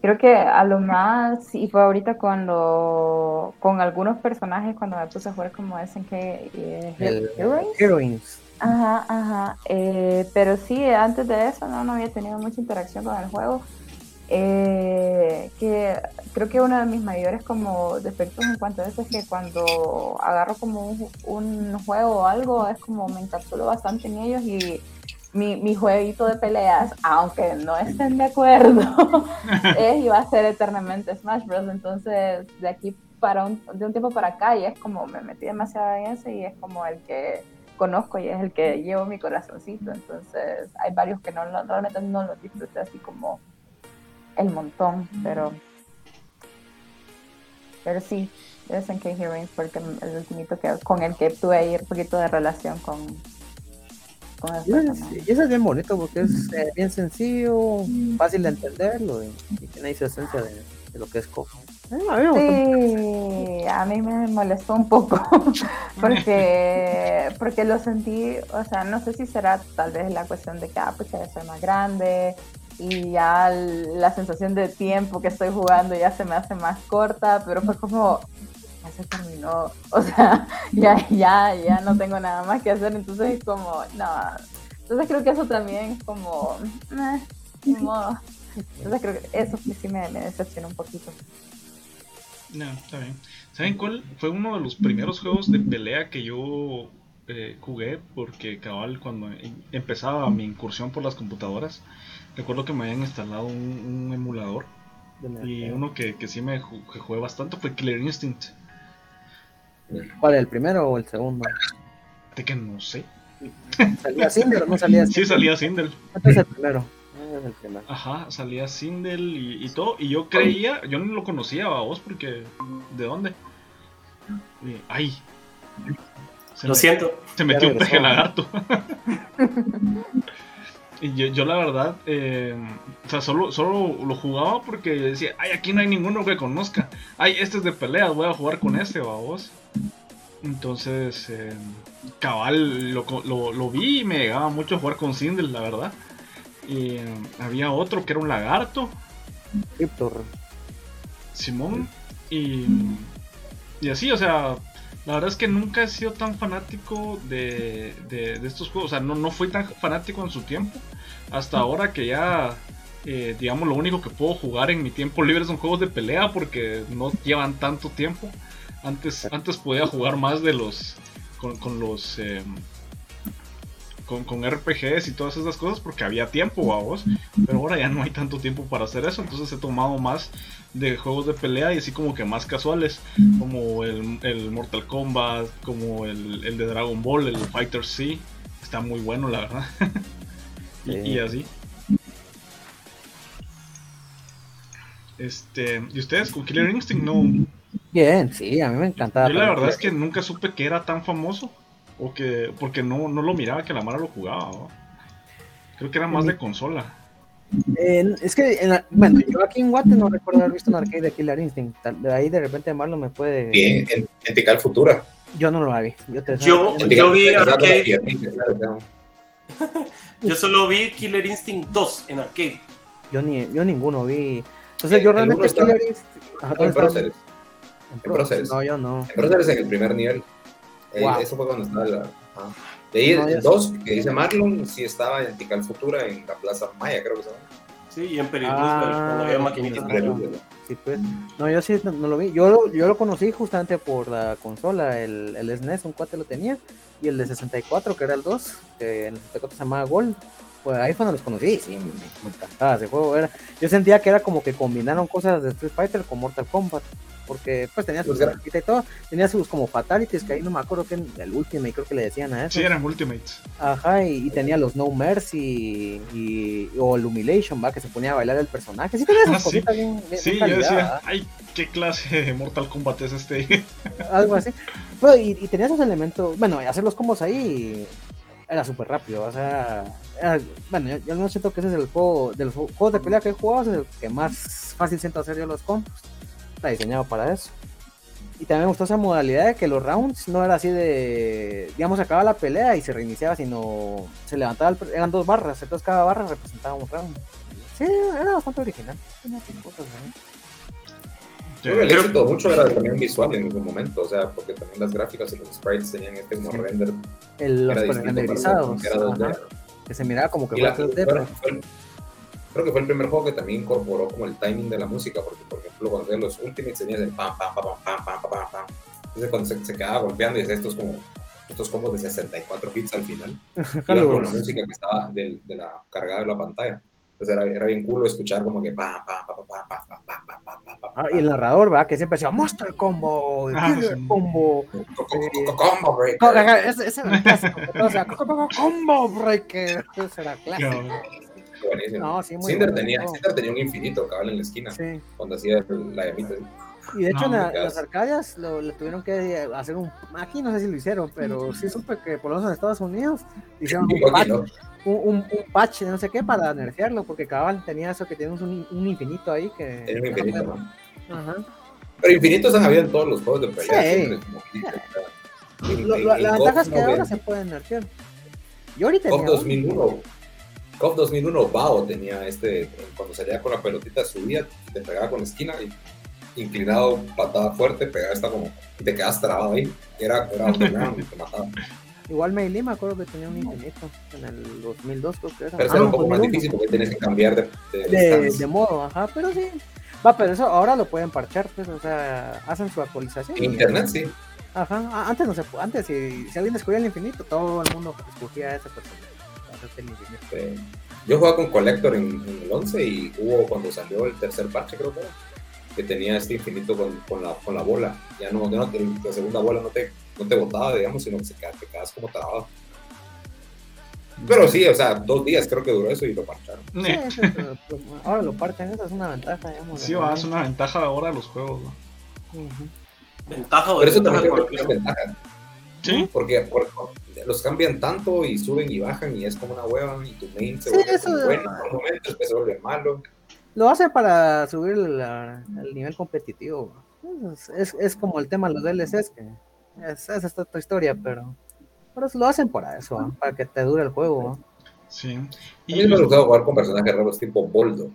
creo que a lo más, y fue ahorita cuando, con algunos personajes, cuando me puse a jugar como SNK eh, Heroines. Heroines. Ajá, ajá. Eh, pero sí, antes de eso no, no había tenido mucha interacción con el juego. Eh, que creo que uno de mis mayores como defectos en cuanto a eso es que cuando agarro como un, juego o algo es como me encapsulo bastante en ellos y mi, mi jueguito de peleas, aunque no estén de acuerdo, es y a ser eternamente Smash Bros. Entonces de aquí para un, de un tiempo para acá y es como me metí demasiado en ese y es como el que conozco y es el que llevo mi corazoncito. Entonces hay varios que no realmente no los disfruté así como el montón, pero pero sí, es en K-Heroines porque el ultimito que con el que tuve ahí un poquito de relación con, con y eso es bien bonito porque es eh, bien sencillo, fácil de entenderlo y, tiene esa esencia de, lo que es Coco. Eh, sí, a mí me molestó un poco porque porque lo sentí, o sea, no sé si será tal vez la cuestión de que ah, pues ya soy más grande y ya la sensación de tiempo que estoy jugando ya se me hace más corta, pero fue como, ya se terminó, o sea, ya, ya, ya no tengo nada más que hacer, entonces es como, no, entonces creo que eso también es como, eh, Entonces creo que eso sí me, me decepciona un poquito. No, está bien. ¿Saben cuál fue uno de los primeros juegos de pelea que yo eh, jugué? Porque cabal, cuando em, empezaba mi incursión por las computadoras, Recuerdo que me habían instalado un, emulador. Y uno que, que sí me jugué bastante fue Killer Instinct. ¿Cuál, el primero o el segundo? De que no sé. ¿Salía Sindel o no salía Sindel? Sí, salía Sindel. Este es el primero. Ajá, salía Sindel y, todo. Y yo creía, yo no lo conocía a vos porque. ¿De dónde? ay. lo siento. Se metió un peje lagarto. yo, yo la verdad, eh, o sea, solo, solo lo jugaba porque decía, ay, aquí no hay ninguno que conozca. Ay, este es de peleas, voy a jugar con este, vos. Entonces, eh, cabal, lo, lo, vi y me llegaba mucho a jugar con Sindel, la verdad. Y eh, había otro que era un lagarto. Simón. Y, y así, o sea, la verdad es que nunca he sido tan fanático de, de, estos juegos. O sea, no, no fui tan fanático en su tiempo. Hasta ahora que ya, eh, digamos, lo único que puedo jugar en mi tiempo libre son juegos de pelea porque no llevan tanto tiempo. Antes, antes podía jugar más de los. con, con los. Em, con, con, RPGs y todas esas cosas porque había tiempo, vamos. Pero ahora ya no hay tanto tiempo para hacer eso. Entonces he tomado más de juegos de pelea y así como que más casuales, como el, Mortal Kombat, como el, de Dragon Ball, el Fighter C, está muy bueno la verdad. y, así. Este, ¿y ustedes con Killer Instinct no? Bien, sí, a mí me encantaba. Yo la verdad es que nunca supe que era tan famoso, o que, porque no, no lo miraba que la Mara lo jugaba. Creo que era más de consola es que, bueno, yo aquí en Guate no recuerdo haber visto un arcade de Killer Instinct. De ahí de repente Marlon me puede. Bien, en, en Tical Futura. Yo no lo vi. Yo, yo, yo vi arcade. yo solo vi Killer Instinct 2 en arcade. Yo, ni, yo ninguno vi. Entonces, yo realmente Killer Instinct. en Proceres. En Proceres. No, yo no. En Proceres en el primer nivel. Eh, eso fue cuando estaba la. De ahí, el 2, que dice Marlon, sí estaba en Tical Futura, en la Plaza Maya, creo que se llama. Sí, y en Periodismo, ah, cuando había maquinitas. Sí, pues. No, yo sí no, lo vi. Yo lo, yo lo conocí justamente por la consola, el, el SNES, e un cuate lo tenía, y el de 64, que era el 2, que en el 64 se llamaba Gold. pues ahí fue donde los conocí, sí, me, encantaba ese juego. Era, yo sentía que era como que combinaron cosas de Street Fighter con Mortal Kombat. Porque pues tenía sus y todo, tenía sus como fatalities, que ahí no me acuerdo que el Ultimate creo que le decían a eso. Sí, eran Ultimates. Ajá, y, tenía los No Mercy y, o Illumination, va, que se ponía a bailar el personaje. Sí tenía esas ah, cositas bien, Sí, yo decía, ay, qué clase de Mortal Kombat es este. Algo así. Pero, y, tenía esos elementos, bueno, hacer los combos ahí era súper rápido, o sea, bueno, yo, no siento que ese es el juego, de los juegos de pelea que he jugado, es el que más fácil siento hacer yo los combos, está diseñado para eso. Y también me gustó esa modalidad de que los rounds no era así de, digamos, acaba la pelea y se reiniciaba, sino se levantaba, eran dos barras, entonces cada barra representaba un round. Sí, era bastante original, tenía cosas, Creo que el éxito mucho era también visual en algún momento, o sea, porque también las gráficas y los sprites tenían este como render. El, los renderizados. Que se miraba como que fue, 3D, creo que fue el primer juego que también incorporó como el timing de la música, porque por ejemplo cuando los Ultimates tenías el pam, pam, pam, pam, pam, pam, pam, pam. Entonces cuando se, se quedaba golpeando y estos como estos combos de 64 hits al final, claro, con la música que estaba de, de la cargada de la pantalla. Entonces era, era bien cool escuchar como que pam, pam, pam, pam, pam, pam, pam, pam, Ah, y el narrador, ¿verdad? Que siempre decía Monster Combo, ah, Combo, Combo Breaker. Ese era el clásico. O sea, Combo Breaker. Ese era clásico. Buenísimo. No, sí, muy Cinder, tenía, Cinder tenía un infinito cabal en la esquina sí. cuando hacía la llamita. Y de hecho, en, las arcadias lo, tuvieron que hacer un. Aquí no sé si lo hicieron, pero sí supe que por lo menos en Estados Unidos hicieron un patch, un, un, patch de no sé qué para nerfearlo, porque cabal tenía eso que tiene un, un infinito ahí que. un infinito, Ajá. Pero infinitos han habido en todos los juegos de pelea. Sí. la ventaja es que ahora se pueden nerfear. Yo ahorita. COP 2001. COP 2001 Bao tenía este. Cuando salía con la pelotita subía, te pegaba con la esquina y inclinado, patada fuerte, pegaba esta como, y te quedas trabado ahí. Era, era y te mataba. Igual Meili me acuerdo que tenía un infinito en el 2002, creo que era. Pero eso era un poco más difícil porque tienes que cambiar de, de, de, modo, ajá, pero sí. Va, pero eso ahora lo pueden parchar, pues, o sea, hacen su actualización. En internet, sí. Ajá, antes no se antes si, si alguien descubría el infinito, todo el mundo escogía a esa Yo jugaba con Collector en, en, el 11 y hubo cuando salió el tercer parche, creo que era que tenía este infinito con, con, la, con la bola. Ya no, ya no la segunda bola no te, no te botaba, digamos, sino que se te quedas como trabado. Pero sí, o sea, dos días creo que duró eso y lo parcharon. Sí, pues, ahora lo parchan, esa es una ventaja, digamos. Sí, va, es una ventaja ahora de los juegos, ¿no? Ventaja o Pero eso también es ventaja. Sí. Porque, los cambian tanto y suben y bajan y es como una hueva y tu main se vuelve bueno por un momento, después se vuelve malo. Lo hace para subir el nivel competitivo. Es, es, como el tema de los DLCs, que es, es esta otra historia, pero, pero lo hacen para eso, para que te dure el juego. Sí. Y a mí me gusta jugar con personajes raros tipo Boldo.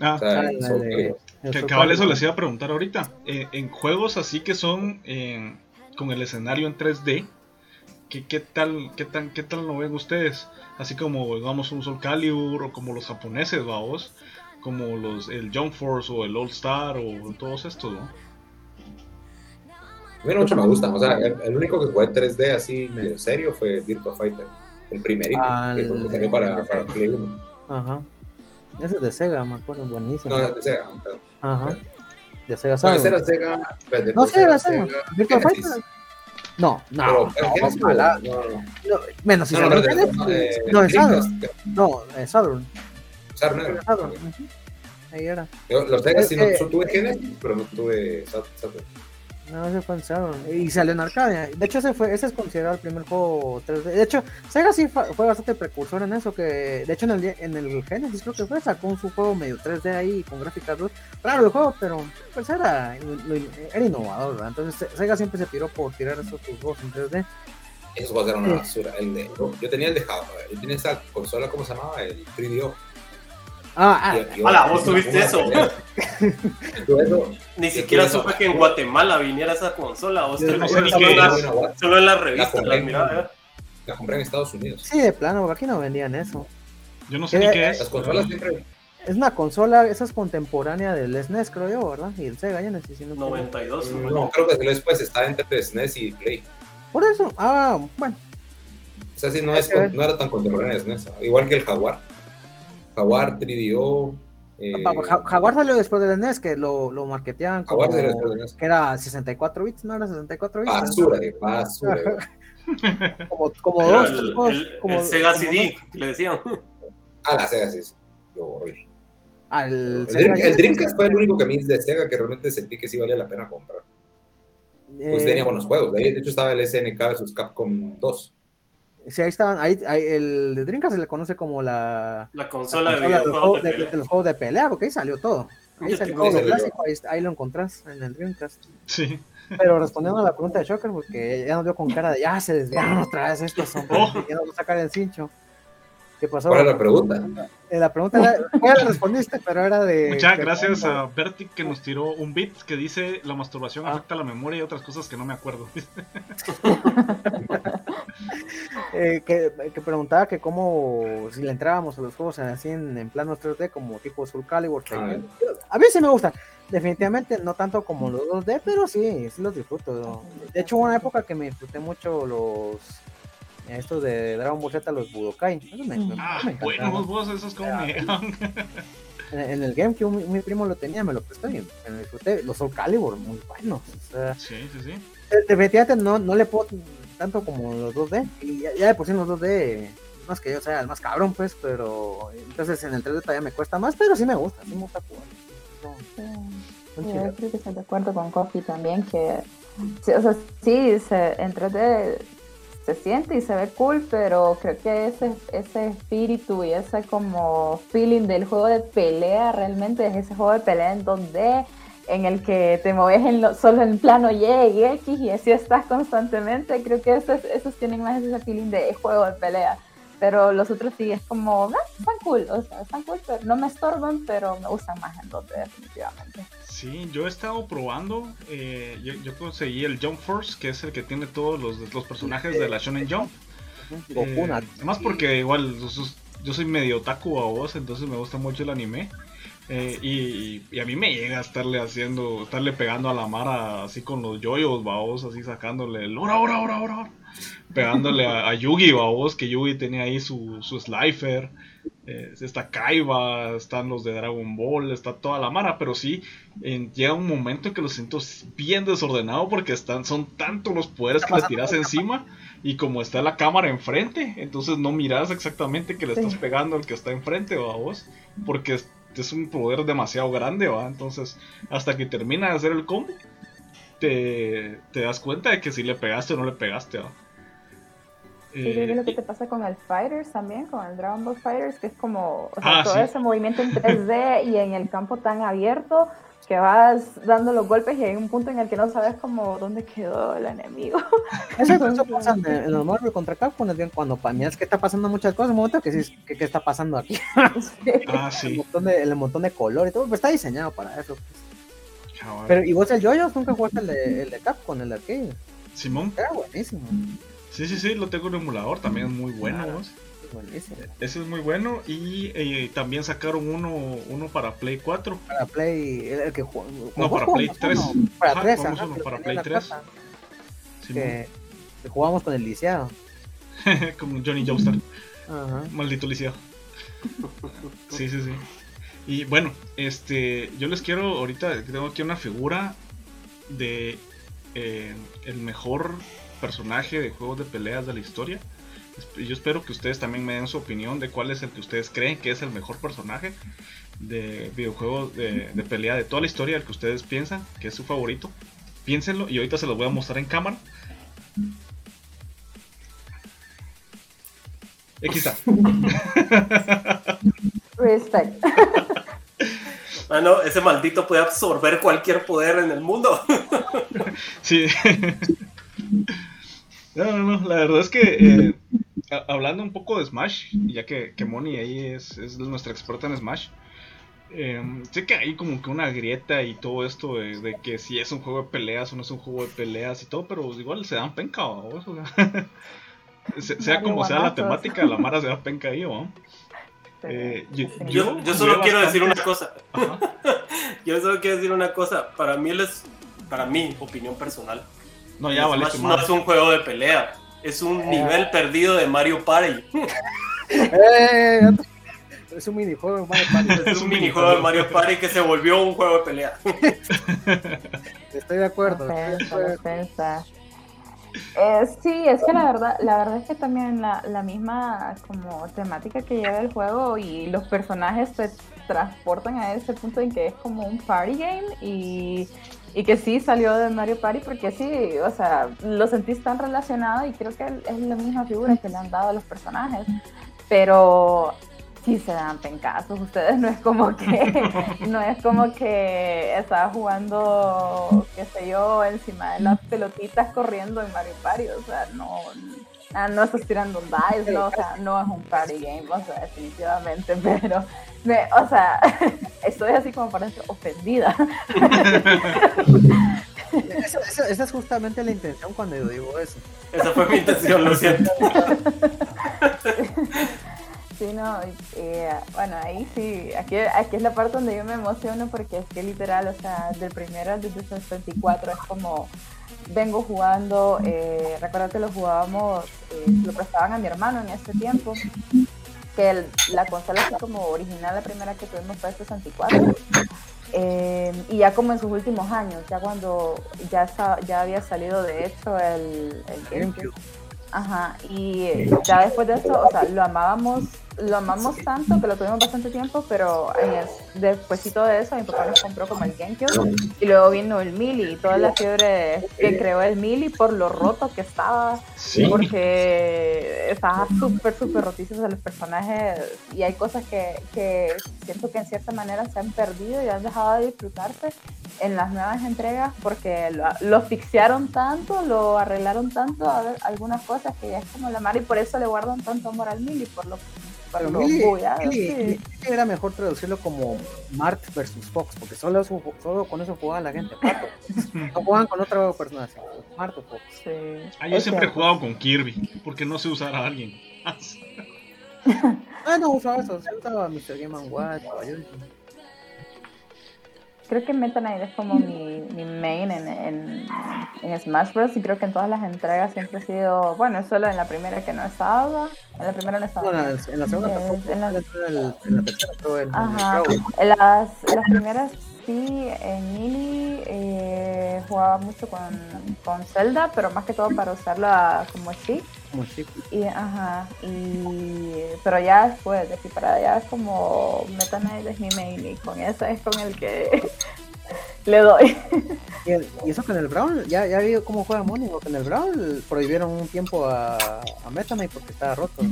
Ah, que cabal eso les iba a preguntar ahorita. Eh, en juegos así que son eh, con el escenario en 3D, ¿qué, qué, tal, qué, tan, ¿qué tal lo ven ustedes? así como digamos un Soul Calibur o como los japoneses, vamos, como los el Jump Force o el All Star o todos estos, ¿no? A mí no mucho me gusta, o sea, el, único que jugué 3D así medio serio fue Virtua Fighter, el primerito, que salió para, para Play 1. Ajá. Ese es de Sega, me acuerdo, buenísimo. No, es de Sega. Ajá. De Sega Saga. No, Sega. No, Sega, Sega. Virtua Fighter. No, no, no, no, no, no, Menos si no, no, no, es Saturn. No, es Saturn. Saturn. Ahí era. los Sega sí no tuve Genesis, pero no tuve Saturn. No, ese fue en Saturn. Y salió en Arcadia. De hecho, ese fue ese es considerado el primer juego 3D. De hecho, Sega sí fue bastante precursor en eso. que De hecho, en el, en el Genesis creo que fue, sacó su juego medio 3D ahí con gráficas Claro, el juego, pero pues era, era innovador, ¿verdad? Entonces, Sega siempre se tiró por tirar esos juegos en 3D. Esos juegos eran una basura. El de, yo tenía el de Java. Yo tenía esa consola, ¿cómo se llamaba? El 3DO. Ah, ah. Hola, vos tuviste eso. Ni siquiera supe que en Guatemala viniera esa consola. Vos no sé ni qué Solo en la revista la, miraba. La compré en Estados Unidos. Sí, de plano, aquí no vendían eso. Yo no sé ni qué es. Las consolas siempre. Es una consola, esa es contemporánea del SNES, creo yo, ¿verdad? Y el Sega, ya necesito. 92. No, creo que después está entre SNES y Play. Por eso, ah, bueno. O sea, sí, no, es, no era tan contemporáneo SNES. Igual que el Jaguar. Jaguar 3DO. Eh... Jaguar salió después del NES, que lo, lo marketeaban como NES. que era 64 bits, ¿no era 64 bits? Basura, de basura. como, como dos, el, dos, el, como, el Sega CD, le decían. Ah, la Sega sí. Yo, Al el, Sega el, Dreamcast fue el único que a mí de Sega que realmente sentí que sí valía la pena comprar. Pues eh, tenía buenos juegos. De hecho, estaba el SNK vs Capcom 2. Sí, ahí estaban. Ahí, ahí, el de Dreamcast se le conoce como la, La consola, la de consola de, los videojuegos juegos de de, pelea. de los juegos de pelea, porque ahí salió todo. Ahí salió todo lo clásico, ahí, ahí lo encontrás en el Dreamcast. Sí. Pero respondiendo a la pregunta de Shocker, porque ya nos dio con cara de ya se desviaron otra vez estos son Oh. ya nos va a sacar el cincho. ¿Qué pasó? ¿Cuál la pregunta? Eh, la pregunta era, ya la respondiste, pero era de. Muchas de gracias a Berti que nos tiró un beat que dice la masturbación Ah. afecta la memoria y otras cosas que no me acuerdo. eh, que, que preguntaba que cómo, si le entrábamos a los juegos así en, en planos 3D, como tipo Soul Calibur. Ah. A mí sí me gustan. Definitivamente no tanto como los 2D, pero sí, sí los disfruto. De hecho, hubo una época que me disfruté mucho los. Estos de Dragon Ball Z, los Budokai. Esos me- me- Ah, me bueno, vos, esos como me. En, en el GameCube mi, mi primo lo tenía, me lo prestó y me lo disfruté. Los Soul Calibur, muy buenos. O sea, Sí, sí, sí. de- definitivamente no, no le puedo tanto como los 2D. Y ya, ya de por sí en los 2D, no es que yo sea el más cabrón, pues, pero entonces en el 3D todavía me cuesta más, pero sí me gusta, sí me gusta jugar. No, son Sí, chidos. yo creo que estoy de acuerdo con Coffee también, que sí, o sea, sí, se, en 3D se siente y se ve cool, pero creo que ese, ese espíritu y ese como feeling del juego de pelea realmente es ese juego de pelea en 2D en el que te mueves solo en plano Y y X y así estás constantemente, creo que esos, esos tienen más ese feeling de juego de pelea. Pero los otros sí es como, ah, están cool, o sea, están cool, pero no me estorban, pero me gustan más en 2D definitivamente. Sí, yo he estado probando. eh, yo, yo conseguí el Jump Force, que es el que tiene todos los, los personajes de la Shonen Jump. Eh, Además porque igual yo, soy medio otaku a vos, entonces me gusta mucho el anime. Eh, y, y a mí me llega a estarle haciendo, estarle pegando a la Mara así con los yoyos, babos, así sacándole el ora, ora, ora, ora. Pegándole a, a Yugi, babos, que Yugi tenía ahí su, su Slifer. Eh, está Kaiba, están los de Dragon Ball, está toda la Mara, pero sí, en- llega un momento en que lo siento bien desordenado porque están, son tantos los poderes que le tiras encima y como está la cámara enfrente, entonces no miras exactamente que le estás pegando al que está enfrente o a vos, porque es, es un poder demasiado grande, ¿va? Entonces, hasta que termina de hacer el combo, te, te das cuenta de que si le pegaste o no le pegaste, ¿va? Sí, es lo que Eh, te pasa con el Fighters también, con el Dragon Ball Fighters, que es como o sea, Ah, todo sí. ese movimiento en 3D y en el campo tan abierto que vas dando los golpes y hay un punto en el que no sabes como dónde quedó el enemigo. Eso, eso pasa en, en los Marvel contra Capcom, cuando miras que está pasando muchas cosas, un momento que sí, que, que está pasando aquí. ah, el, sí, montón de, el montón de color y todo, pues está diseñado para eso. Cabal. Pero, ¿y vos el Yoyos nunca jugaste el de, el de Capcom, el arcade? Simón, Era buenísimo. sí, sí, sí, lo tengo en emulador, también es muy bueno, Claro. vos. Buenísimo. Ese es muy bueno y eh, también sacaron uno, uno para Play 4. Para Play, el, que jugó. No, para Play 3. Para Ajá, 3, jugamos ajá, uno para Play la 3. cosa, Simón. Que, que jugamos con el lisiado. Como Johnny Joestar. Maldito lisiado. Sí, sí, sí. Y bueno, este, yo les quiero ahorita tengo aquí una figura de eh, el mejor personaje de juegos de peleas de la historia. Yo espero que ustedes también me den su opinión de cuál es el que ustedes creen que es el mejor personaje de videojuegos de, de pelea de toda la historia, el que ustedes piensan que es su favorito. Piénsenlo y ahorita se los voy a mostrar en cámara. Aquí está. Respect. Ah, no, ese maldito puede absorber cualquier poder en el mundo. Sí. No, no, no, la verdad es que eh, a- hablando un poco de Smash, ya que, que Moni ahí es, es nuestra experta en Smash, eh, sé que hay como que una grieta y todo esto de, de que si es un juego de peleas o no es un juego de peleas y todo, pero igual se dan penca. O sea, se- sea como sea la temática, la Mara se da penca ahí, ¿va? Eh, yo- Sí. Yo, Yo yo solo quiero decir una cosa. Ajá. Yo solo quiero decir una cosa. Para mí, él es, para mi opinión personal, No, ya valiste no más. es un juego de pelea. es un nivel perdido de Mario Party. Eh, es un minijuego de Mario Party. Es un minijuego de Mario Party que se volvió un juego de pelea. Estoy de acuerdo. Eh, sí, es que la verdad, la verdad es que también la, la, misma como temática que lleva el juego y los personajes te transportan a ese punto en que es como un party game y, y que sí salió de Mario Party porque sí, o sea, lo sentís tan relacionado y creo que es la misma figura que le han dado a los personajes, pero sí se dan pencazos. Ustedes no es como que, no es como que estaba jugando, qué sé yo, encima de las pelotitas corriendo en Mario Party. O sea, no, no estás tirando un dice, no, o sea, no es un party game, o sea, definitivamente, pero, o sea, estoy así como para ser ofendida. esa, esa, es justamente la intención cuando yo digo eso. Esa fue mi intención, lo siento. Sí, no, eh, bueno, ahí sí, aquí, aquí es la parte donde yo me emociono porque es que literal, o sea, del primero al 64 es como vengo jugando, eh, recuerdo que lo jugábamos, eh, lo prestaban a mi hermano en ese tiempo, que la consola fue como original, la primera que tuvimos fue el 64. Eh, y ya como en sus últimos años, ya cuando ya, ya había salido de hecho el, el GameCube. Ajá, y ya después de eso, o sea, lo amábamos lo amamos tanto que lo tuvimos bastante tiempo, pero después de eso mi papá nos compró como el GameCube y luego vino el Mili y toda la fiebre que creó el Mili por lo roto que estaba, porque estaba súper, súper rotísimo de los personajes y hay cosas que, que siento que en cierta manera se han perdido y han dejado de disfrutarse en las nuevas entregas porque lo, lo asfixiaron tanto, lo arreglaron tanto a ver algunas cosas que ya es como la mar y por eso le guardan tanto amor al Mili, por lo pero era mejor traducirlo como Mart versus Fox, porque solo, solo con eso jugaban la gente. no jugaban con otra persona, Mart o Fox. Ah, yo siempre he jugado con Kirby, porque no sé usar a alguien. ah, no usaba eso, se usaba Mr. Game Watch, creo que Meta Knight es como mi, mi main en, en, en, Smash Bros. Y creo que en todas las entregas siempre ha sido, bueno, solo en la primera que no estaba. En la primera no estaba. Bueno, en la segunda tampoco. En la, en la tercera, en, Ajá. En las, las primeras sí, en Mili eh, jugaba mucho con, con Zelda, pero más que todo para usarla como chip. Y, ajá, y, pero ya después, de aquí para allá es como Meta Knight es mi main y con eso es con el que le doy. Y, eso que en el Brown, ya, ya vi cómo juega porque en el Brown prohibieron un tiempo a, a Meta Knight porque estaba roto.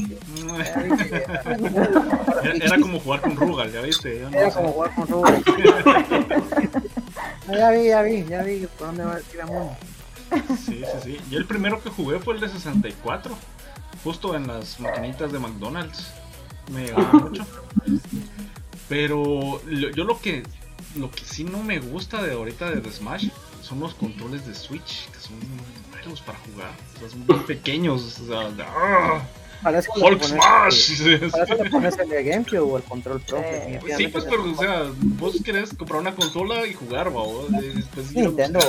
Era, como jugar con Rugal, ya viste. Era como jugar con Rugal. ya vi, ya vi, ya vi por dónde va a ir a Money. Sí, sí, sí. Yo el primero que jugué fue el de 64, justo en las maquinitas de McDonald's. Me llegaba mucho. Pero yo lo que lo que sí no me gusta de ahorita de Smash son los controles de Switch, que son malos para jugar. son muy pequeños. O sea, ¡ah! Hulk Smash. Para eso le pones el de GameCube o el control Pro. Eh, sí, pues, pero, o sea, vos querés comprar una consola y jugar, va. Nintendo,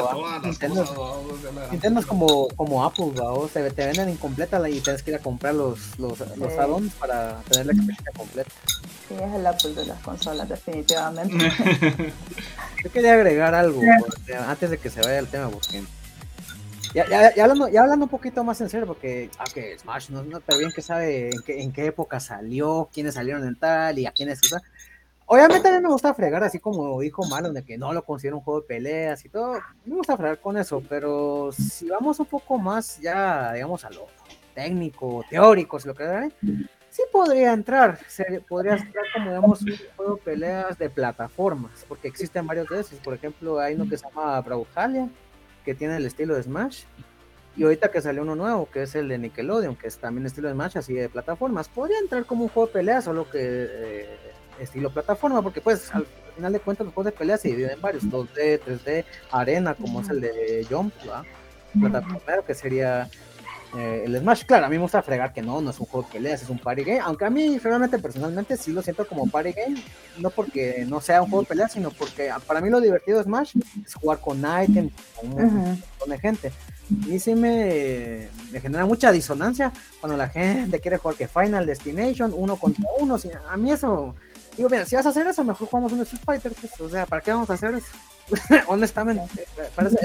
Nintendo, Nintendo es como, como Apple, va. Te, te venden incompleta y tienes que ir a comprar los, los, los add-ons para tener la experiencia completa. Sí, es el Apple de las consolas, definitivamente. Yo quería agregar algo antes de que se vaya el tema, porque ya, ya, ya, hablando, ya hablando un poquito más en serio, porque aunque ah, Smash no, no, pero bien que sabe en qué, en qué época salió, quiénes salieron en tal y a quiénes usa. Obviamente a mí me gusta fregar, así como dijo Malon, de que no lo considero un juego de peleas y todo. Me gusta fregar con eso, pero si vamos un poco más ya, digamos, a lo técnico, teórico, si lo que sí podría entrar. podría entrar como, digamos, un juego de peleas de plataformas, porque existen varios de esos. Por ejemplo, hay uno que se llama Brawlhalla, que tiene el estilo de Smash. Y ahorita que salió uno nuevo, que es el de Nickelodeon, que es también estilo de Smash, así de plataformas. Podría entrar como un juego de peleas, solo que eh, estilo plataforma, porque pues al final de cuentas los juegos de peleas se dividen en varios, 2D, 3D, arena, como es el de Jump, Plataforma, que sería Eh, el Smash, claro, a mí me gusta fregar que no, no es un juego de peleas, es un party game, aunque a mí realmente personalmente sí lo siento como party game, no porque no sea un juego de peleas, sino porque para mí lo divertido de Smash es jugar con items, con un montón de gente. Y sí me, me, genera mucha disonancia cuando la gente quiere jugar que Final Destination, uno contra uno, a mí eso, digo, mira, si vas a hacer eso, mejor jugamos un Street Fighter, pues, o sea, ¿para qué vamos a hacer eso? Honestamente, parece,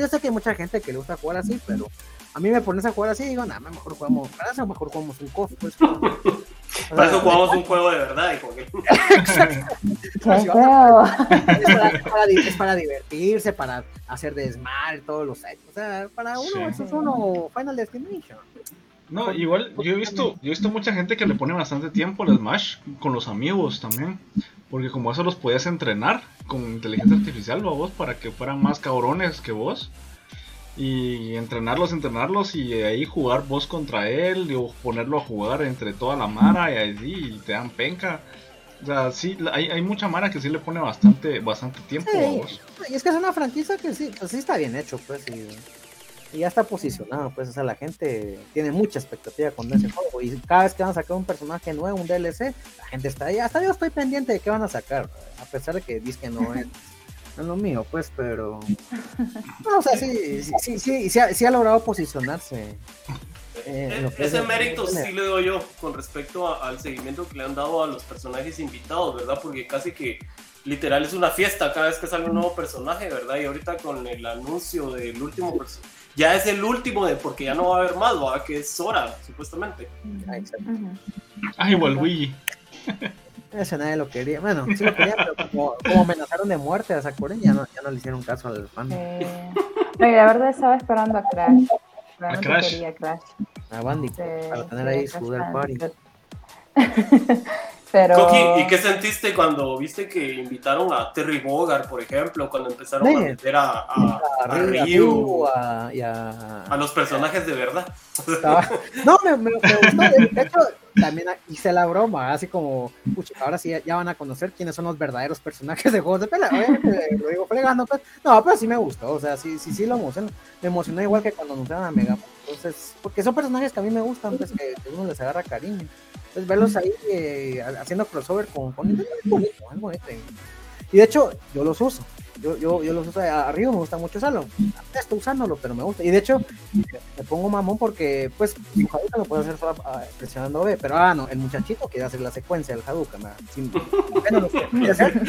yo sé que hay mucha gente que le gusta jugar así, pero a mí me pones a jugar así y digo, nada, mejor jugamos, para eso mejor jugamos un cof, pues. para eso jugamos un juego de verdad, hijo. es, para, divertirse, para hacer desmadre, todos los años. O sea, para uno, eso es uno Final Destination. No, igual yo he visto, yo he visto mucha gente que le pone bastante tiempo al Smash con los amigos también. Porque como eso los podías entrenar con inteligencia artificial, vos, para que fueran más cabrones que vos y entrenarlos, entrenarlos y ahí jugar vos contra él o ponerlo a jugar entre toda la mara y así y te dan penca. O sea, sí, hay, hay mucha mara que sí le pone bastante bastante tiempo a vos. Y es que es una franquicia que sí, pues sí está bien hecho, pues, y, ya está posicionado, pues, o sea, la gente tiene mucha expectativa con ese juego y cada vez que van a sacar un personaje nuevo, un DLC, la gente está ahí, hasta yo estoy pendiente de qué van a sacar, a pesar de que dice que no es es lo mío, pues, pero. No, o sea, sí, sí, sí, sí, ha, logrado posicionarse. Eh, ese mérito sí le doy yo con respecto al seguimiento que le han dado a los personajes invitados, ¿verdad? Porque casi que literal es una fiesta cada vez que sale un nuevo personaje, ¿verdad? Y ahorita con el anuncio del último personaje, ya es el último de porque ya no va a haber más, ¿verdad? Que es Sora, supuestamente. Ah, exacto. Ah, igual Luigi. Ese nadie lo quería. Bueno, sí lo quería, pero como, amenazaron de muerte a Sakuren, ya no, ya no le hicieron caso al fan. Eh, la verdad estaba esperando a Crash. a Crash. Quería Crash. A Bandy, para tener ahí su del party. Pero... ¿y qué sentiste cuando viste que invitaron a Terry Bogard, por ejemplo, cuando empezaron a meter a, a, a, Ryu, a, los personajes de verdad? No, me, me, gustó. De hecho, también hice la broma, así como, pucha, ahora sí ya van a conocer quiénes son los verdaderos personajes de juegos de pelea. lo digo fregando, pues. No, pero sí me gustó, o sea, sí, sí, sí lo emocionó. Me emocionó igual que cuando anunciaron a Mega. Entonces, porque son personajes que a mí me gustan, pues que uno les agarra cariño. Entonces verlos ahí eh, haciendo crossover con, con es bonito, es bonito. Y de hecho, yo los uso. Yo, yo, yo los uso arriba, me gusta mucho usarlo. Estoy usándolo, pero me gusta. Y de hecho, me pongo mamón porque, pues, su Hadouken lo puedo hacer solo ah, presionando B. Pero, ah, no, el muchachito quiere hacer la secuencia del Hadouken. Sin, bueno, lo quiere hacer.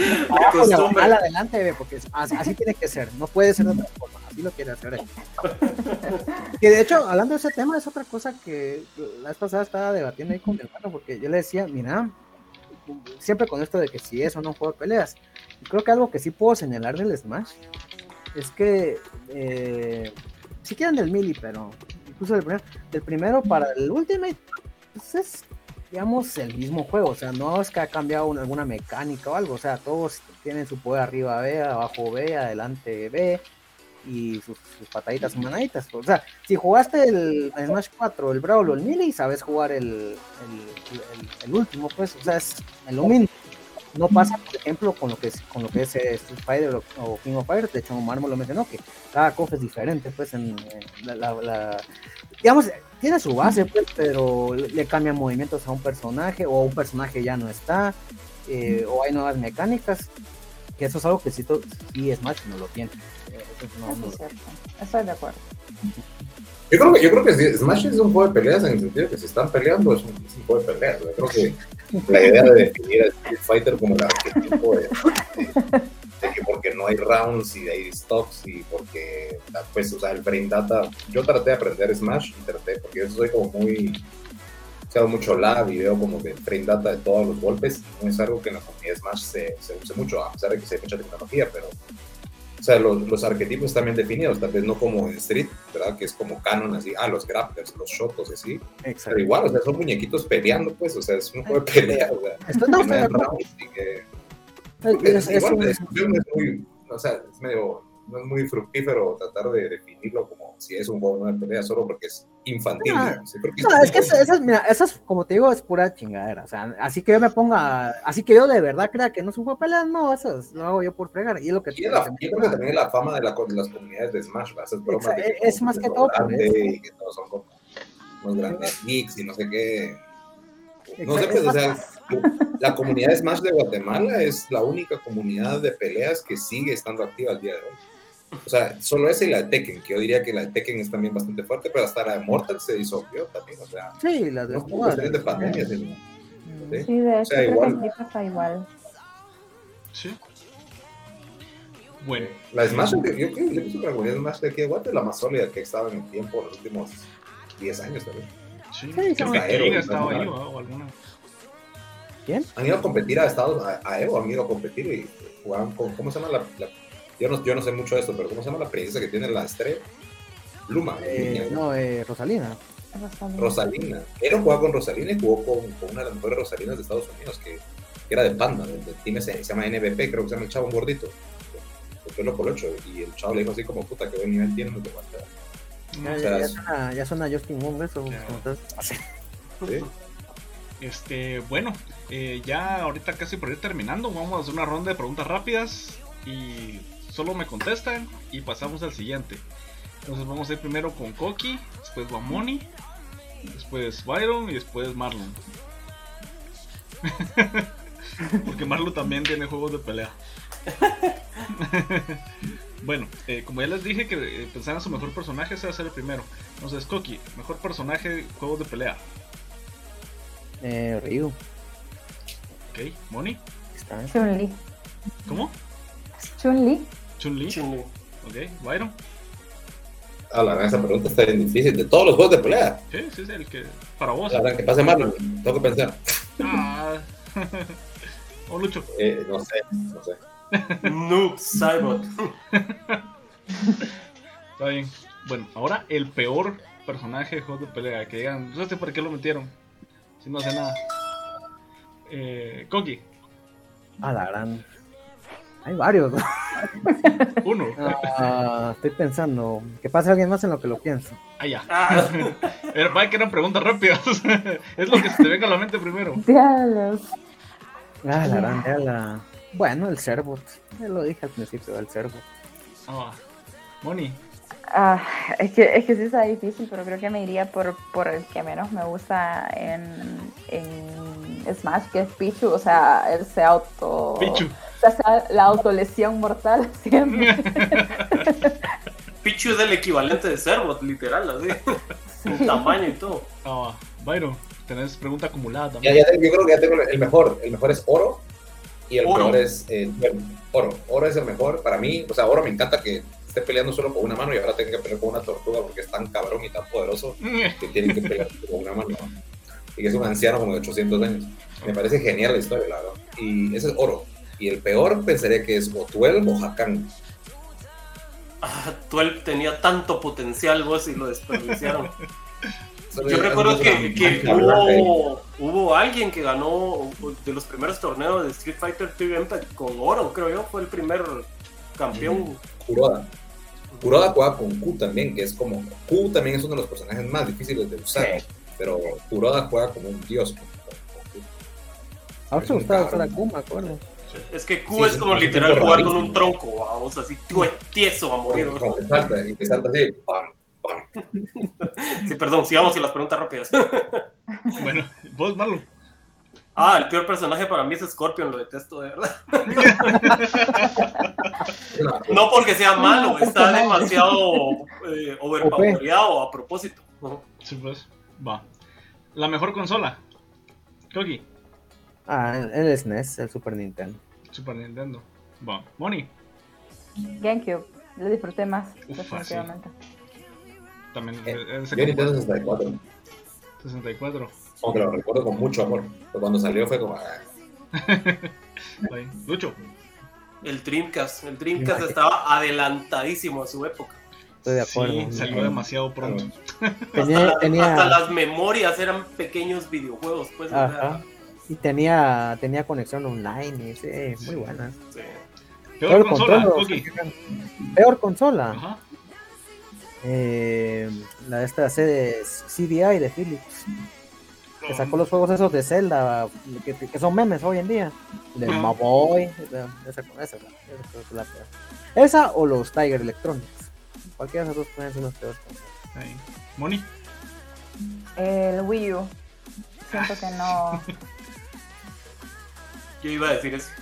Al adelante B, porque así, tiene que ser. No puede ser de otra forma. Así lo quiere hacer él. que de hecho, hablando de ese tema, es otra cosa que la vez pasada estaba debatiendo ahí con mi hermano, porque yo le decía, mira, siempre con esto de que si es o no un juego de peleas. Creo que algo que sí puedo señalar del Smash es que eh, si quieren del Mili, pero incluso del primero, del primero para el Ultimate, pues es digamos el mismo juego, o sea, no es que ha cambiado alguna mecánica o algo, o sea, todos tienen su poder arriba B, abajo B, adelante B, y sus, pataditas humanaditas. O sea, si jugaste el, Smash 4, el Brawl o el Melee, sabes jugar el, el, último, pues, o sea, es lo mismo. No pasa, por ejemplo, con lo que es, con lo que es eh, Street Fighter o, King of Fighters, de hecho Omar me lo mencionó, que cada cofre es diferente, pues, en, la, digamos, tiene su base, pues, pero le cambian movimientos a un personaje, o un personaje ya no está, eh, o hay nuevas mecánicas, que eso es algo que sí, sí Smash no lo tiene. Estoy de acuerdo. Yo creo, que, yo creo que Smash es un juego de peleas en el sentido que si están peleando es un, juego de peleas. Yo creo que la idea de definir a Street Fighter como el arquetipo de, que porque no hay rounds y hay stocks y porque, pues, o sea, el frame data. Yo traté de aprender Smash y traté, porque yo soy como muy. He dado mucho lab y veo como que frame data de todos los golpes. No es algo que en la comunidad Smash se, se use mucho, a pesar de que se hay mucha tecnología, pero o sea, los, los, arquetipos están bien definidos, tal vez no como en Street, ¿verdad? Que es como canon, así, ah, los grapplers, los shotos, así. Exacto. Pero igual, o sea, son muñequitos peleando, pues, o sea, es un juego de pelea, o sea. Esto no, no, es, es, igual, es, muy, o sea, es medio, no es muy fructífero tratar de definirlo como si es un juego de pelea, solo porque es infantil. No es que eso, mira, eso es, como te digo, es pura chingadera. O sea, así que yo me ponga, así que yo de verdad crea que no es un de peleas, no, eso es, lo hago yo por fregar. Y es lo que y la, yo creo que también es la fama de, la, de las comunidades de Smash, ¿verdad? Es, bromas de que es más que todo. y que todos son como unos grandes geeks y no sé qué. No sé, pues, o sea, la comunidad de Smash de Guatemala es la única comunidad de peleas que sigue estando activa al día de hoy. O sea, solo esa y la de Tekken, que yo diría que la de Tekken es también bastante fuerte, pero hasta la de Mortal se disolvió también, o sea. Sí, la de no, de pandemia, sí. ¿sí? Sí, de hecho, o sea, creo igual. está igual. Sí. Bueno. La Smash, yo creo que yo pienso que la comunidad Smash de aquí de Guate es la más sólida que ha estado en el tiempo, los últimos 10 años también. Sí, sí creo que Aero, ha estado ahí o alguna. ¿Quién? Han ido a competir a Estados a, a Evo, han ido a competir y jugaban con, ¿cómo se llama la, la yo no, yo no sé mucho de esto, pero ¿cómo se llama la princesa que tiene la estrella? Luma. Eh, no, eh, Rosalina. Rosalina. Era jugaba con Rosalina y jugó con, con, una de las mejores Rosalinas de Estados Unidos, que, que era de Panda, del, team se, se, llama NBP, creo que se llama el chavo un gordito. El pelo colocho. Y el chavo le dijo así como, puta, que buen nivel tiene, no te Ya, o sea, ya, suena, ya suena Justin Wong eso. ¿Sí? Este, bueno, eh, ya ahorita casi por ir terminando, vamos a hacer una ronda de preguntas rápidas y solo me contestan y pasamos al siguiente. Entonces vamos a ir primero con Koki, después Moni, después Byron y después Marlon. Porque Marlon también tiene juegos de pelea. bueno, eh, como ya les dije que eh, pensar en su mejor personaje, ese va a ser el primero. Entonces, Koki, mejor personaje, juegos de pelea. Eh, Ryu. Ok, Moni. Chun-Li. ¿Cómo? Chun-Li. Chun-Li. Chun-Li. Ok, Byron. Ah, la verdad, esa pregunta está bien difícil. De todos los juegos de pelea. Sí, sí, es el que. Para vos. La verdad, que pase mal, tengo que pensar. Ah. o Lucho. Eh, no sé, no sé. Noob Cybot. Está bien. Bueno, ahora el peor personaje de juegos de pelea. Que digan, no sé por qué lo metieron. Si no hace nada. Eh, Koki. A la gran. Hay varios. Uno. Uh, estoy pensando. Que pase alguien más en lo que lo pienso. Ah, ya. Ah. Va que eran preguntas rápidas. es lo que se te venga a la mente primero. Diablos. Ah, la grande, la. Bueno, el Cerbot. Ya lo dije al principio, el Cerbot. Ah, Moni. Ah, es, que, es que sí está difícil, pero creo que me iría por, por el que menos me gusta en, en Smash, que es Pichu. O sea, él se auto. Pichu. La autolesión mortal siempre. Pichu es el equivalente de Cerbot, literal, así. En tamaño y todo. Ah, Byron, tenés pregunta acumulada también. Ya, ya, yo creo que ya tengo el mejor. El mejor es Oro. Y el peor es eh, Oro. Oro es el mejor para mí. O sea, Oro me encanta que esté peleando solo con una mano y ahora tenga que pelear con una tortuga porque es tan cabrón y tan poderoso que tiene que pelear con una mano. Y que es un anciano como de 800 años. Me parece genial la historia, la verdad. Y ese es oro. Y el peor pensaría que es o Tuel o Hakan. Ah, Tuel tenía tanto potencial, vos, y lo desperdiciaron. Yo recuerdo que, que hubo, hubo, alguien que ganó de los primeros torneos de Street Fighter 3 Impact con oro, creo yo, fue el primer campeón. Kuroda. Kuroda juega con Q también, que es como. Q también es uno de los personajes más difíciles de usar, sí. pero Kuroda juega como un dios. A mí me gustaba usar a Q, me acuerdo. Es que Q sí, es como literal jugar con un tronco, vamos, así tieso a morir. Como que salta, y que salta así, pam, pam. Sí, perdón, sigamos y las preguntas rápidas. bueno, vos, Marlon. Ah, el peor personaje para mí es Scorpion, lo detesto de verdad. no porque sea malo, está demasiado eh, overpowereado a propósito. Sí, pues, va. La mejor consola. Kogi. Ah, el SNES, el Super Nintendo. Super Nintendo. Va. Moni. GameCube. Lo disfruté más, Uf, definitivamente. También. Eh, yo Nintendo 64. 64. Aunque lo recuerdo con mucho amor. Pero cuando salió fue como. Lucho. El Dreamcast. El Dreamcast estaba adelantadísimo a su época. Estoy de acuerdo. Sí, salió demasiado pronto. Tenía, hasta, tenía... hasta, las memorias eran pequeños videojuegos, pues. Ajá. Y tenía, tenía conexión online, y sí, muy buena. Sí. Peor, peor consola, Peor consola. Ajá. Eh, la esta sede CDI de Philips. Que sacó los juegos esos de Zelda, que, son memes hoy en día. De Maboy. Esa, esa, esa, esa, o los Tiger Electronics. Cualquiera de esos dos pueden ser los peores. Moni. El Wii U. Siento que no. Yo iba a decir eso.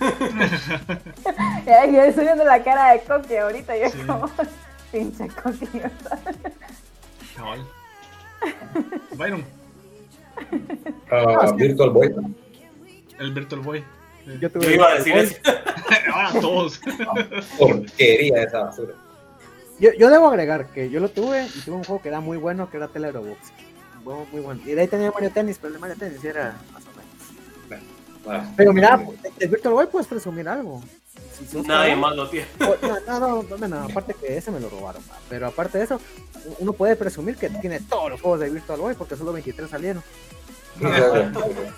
yo estoy viendo la cara de Coqui ahorita y es como. Pinche. Chaval. Byron. Uh, Virtual Boy. El Virtual Boy. Yo, yo iba a decir eso. Ahora todos. Porquería esa basura. Yo, yo, debo agregar que yo lo tuve y tuve un juego que era muy bueno, que era Telerobox. Muy bueno. Y de ahí tenía Mario Tennis, pero el de Mario Tennis era más o Ah, pero mira, el Virtual Boy puedes presumir algo. Si Nadie más lo tiene. No, no, no, no, aparte que ese me lo robaron. Pero aparte de eso, uno puede presumir que tiene todos los juegos de Virtual Boy porque solo 23 salieron.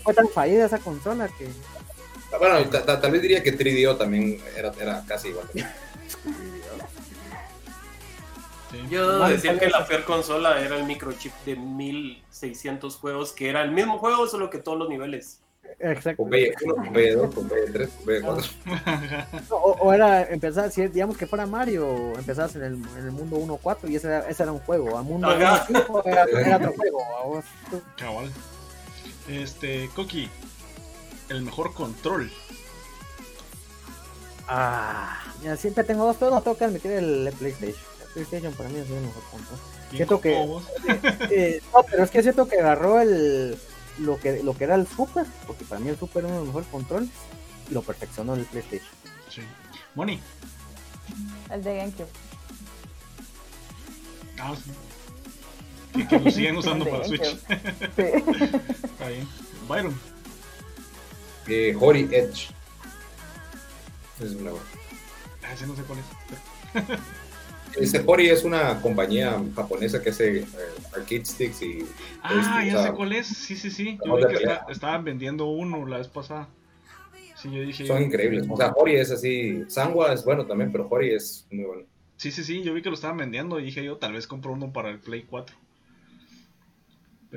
Fue tan fallida esa consola que. Bueno, tal vez diría que 3DO también era, era casi igual. Yo decía que la peor consola era el microchip de 1600 juegos, que era el mismo juego, solo que todos los niveles. Exacto. Con B1, con B2, con B3, con B4. O, era empezar, si digamos que fuera Mario, empezabas en el, en el mundo 1-4 y ese era, ese era un juego. A mundo 1-5 era, era, otro juego. Cabal. Este, Coqui, el mejor control. Ah, mira, siempre tengo dos, pero no tengo que admitir el PlayStation. PlayStation para mí es el mejor control. Siento que. Eh, no, pero es que siento que agarró el lo que, lo que era el Super, porque para mí el Super era uno de los mejores controles, y lo perfeccionó el PlayStation. Sí. Moni. El de GameCube. Ah, sí. Que, que lo siguen usando para Switch. sí. Está bien. Byron. Eh, Hori Edge. Es una Ah, ese no sé cuál es. Este Hori es una compañía japonesa que hace eh, arcade sticks y. Ah, ya sé cuál es. Sí, sí, sí. Yo vi que estaban vendiendo uno la vez pasada. Sí, yo dije. Son increíbles. O sea, Hori es así. Sangwa es bueno también, pero Hori es muy bueno. Sí, sí, sí. Yo vi que lo estaban vendiendo y dije yo, tal vez compro uno para el Play 4.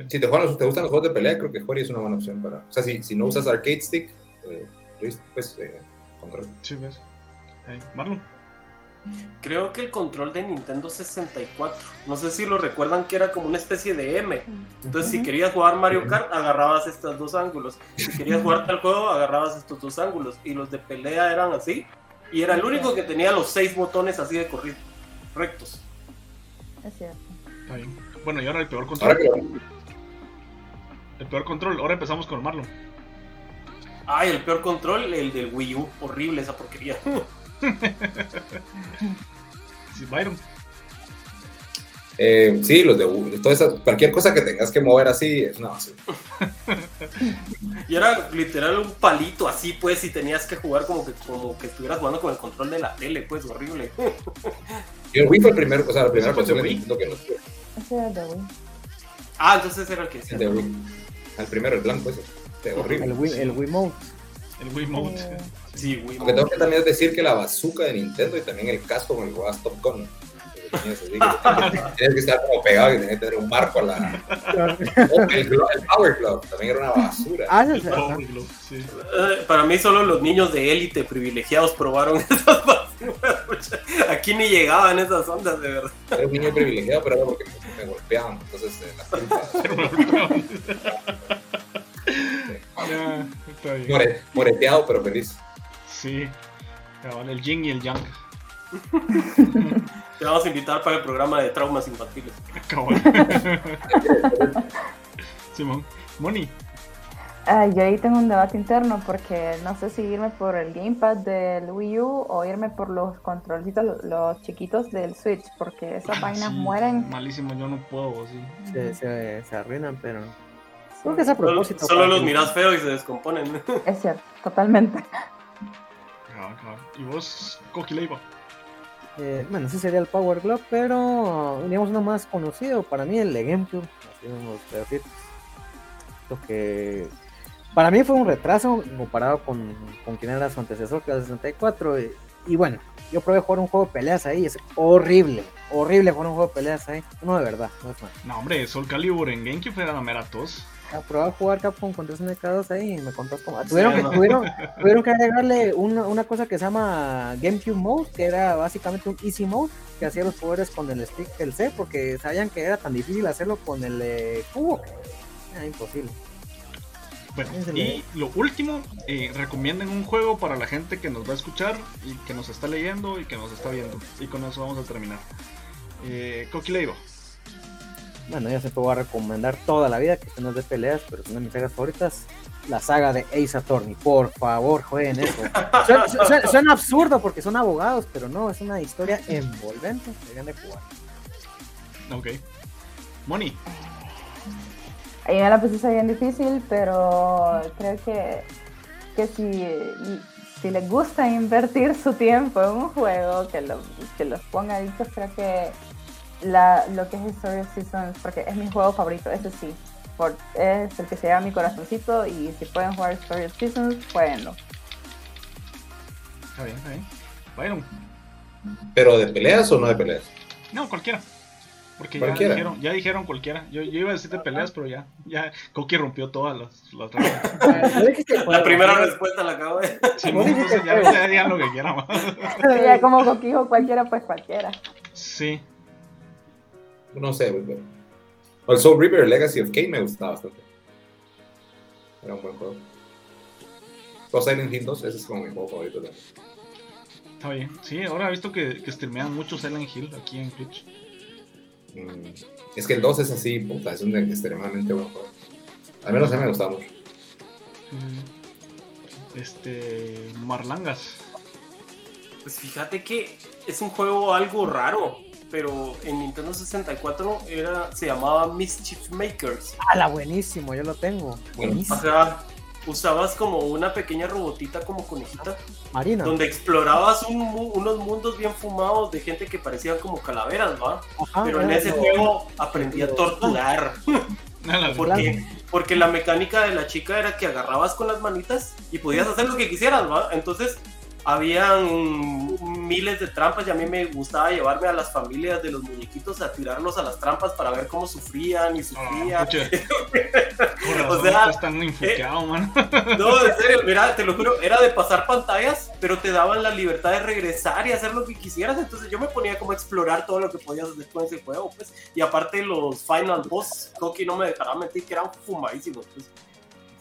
Si te, juegan, te gustan los juegos de pelea, creo que Hori es una buena opción para. O sea, si, si no usas arcade stick, eh, pues eh, control. Sí, ves. Hey, Marlon. Creo que el control de Nintendo 64. No sé si lo recuerdan que era como una especie de M. Entonces, si querías jugar Mario Kart, agarrabas estos dos ángulos. Si querías jugar tal juego, agarrabas estos dos ángulos. Y los de pelea eran así. Y era el único que tenía los seis botones así de corrido, rectos. Es cierto. Bueno, y ahora el peor control. El peor control. Ahora empezamos con Marlon. Ay, el peor control, el del Wii U. Horrible esa porquería. sí, Byron. Eh, sí, los de toda esa, cualquier cosa que tengas que mover así es una basura. y era literal un palito así, pues, y tenías que jugar como que, como que estuvieras jugando con el control de la tele, pues, horrible. y el Wii fue el primer, o sea, la primera consola que no tuve. Ese era el de Wii. Ah, entonces era el que El de Wii. El primero, el blanco ese. Horrible. El Wii, el Wii Mode. El Wii Mode. Eh, Sí, Wii Aunque tengo que también decir que la bazooka de Nintendo y también el casco con el que Top Gun. Tienes que estar como pegado y tienes que tener un marco a la. el, Power Glove también era una basura. Ah, el Power Glove, sí. Eh, para mí, solo los niños de élite privilegiados probaron esas basuras. Aquí ni llegaban esas ondas, de verdad. Era un niño privilegiado, pero era porque me, golpeaban. Entonces, eh, la culpa. More, moreteado, pero feliz. Sí, el yin y el yang. Te vamos a invitar para el programa de traumas infantiles. Simón, Moni. yo ahí tengo un debate interno porque no sé si irme por el gamepad del Wii U o irme por los controlcitos, los, chiquitos del Switch, porque esas vainas mueren. Malísimo, yo no puedo, sí. Se, se, arruinan, pero. Creo que es a propósito. Solo, los miras feo y se descomponen. Es cierto, totalmente. ¿Y vos, Coqui Leiva? Eh, bueno, ese sería el Power Glove, pero digamos uno más conocido para mí, el de GameCube. Lo que para mí fue un retraso comparado con, con quien era su antecesor, que era el 64. Y, bueno, yo probé jugar un juego de peleas ahí, es horrible, horrible jugar un juego de peleas ahí. No, de verdad, no es No, hombre, Soul Calibur en GameCube era la mera tos. A probar jugar Capcom contra SNK2 ahí y me contás cómo. Tuvieron, que, tuvieron, tuvieron que agregarle una, una, cosa que se llama GameCube Mode, que era básicamente un Easy Mode, que hacía los poderes con el stick del C, porque sabían que era tan difícil hacerlo con el eh, cubo. Era imposible. Bueno, y lo último, eh, recomienden un juego para la gente que nos va a escuchar y que nos está leyendo y que nos está viendo. Y con eso vamos a terminar. Eh, Coqui Leiva. Bueno, yo siempre voy a recomendar toda la vida que no es de peleas, pero es una de mis sagas favoritas. La saga de Ace Attorney. Por favor, jueguen eso. suena, absurdo porque son abogados, pero no, es una historia envolvente. Deberían de jugar. Ok. Moni. Ahí me la pusiste bien difícil, pero creo que, que si, si les gusta invertir su tiempo en un juego, que, lo, que los ponga adictos, creo que la, lo que es Story of Seasons, porque es mi juego favorito, ese sí. Por, es el que se llama mi corazoncito y si pueden jugar Story of Seasons, jueguenlo. Está bien, está bien. Bueno. ¿Pero de peleas o no de peleas? No, cualquiera. Porque ya dijeron, ya dijeron cualquiera. Yo, yo, iba a decir de peleas, pero ya, ya Koki rompió todas las, las La primera respuesta la acabo de. Sí, ya, ya digan lo que quieran. ya como Koki dijo cualquiera, pues cualquiera. Sí. No sé, pero... El Soul River Legacy of K me gustaba bastante. Era un buen juego. Los Silent Hill 2, ese es como mi juego favorito también. Está bien. Sí, ahora he visto que, que streamean mucho Silent Hill aquí en Twitch. Mm, es que el 2 es así, puta, es un extremadamente buen juego. Al menos a mí me gustaba mucho. Mm, este. Marlangas. Pues fíjate que es un juego algo raro, pero en Nintendo 64 era, se llamaba Mischief Makers. Ah, buenísimo, yo lo tengo. Buenísimo usabas como una pequeña robotita como conejita. Marina. Donde explorabas unos mundos bien fumados de gente que parecían como calaveras, ¿va? Pero en ese juego aprendí a torturar. porque, porque la mecánica de la chica era que agarrabas con las manitas y podías hacer lo que quisieras, ¿va? Entonces habían miles de trampas y a mí me gustaba llevarme a las familias de los muñequitos a tirarlos a las trampas para ver cómo sufrían y sufrían. o sea, están eh, man. no, en serio, mira, te lo juro, era de pasar pantallas, pero te daban la libertad de regresar y hacer lo que quisieras. Entonces yo me ponía como a explorar todo lo que podías hacer con ese juego, pues. Y aparte los final boss, Coqui no me dejará mentir que eran fumadísimos, pues.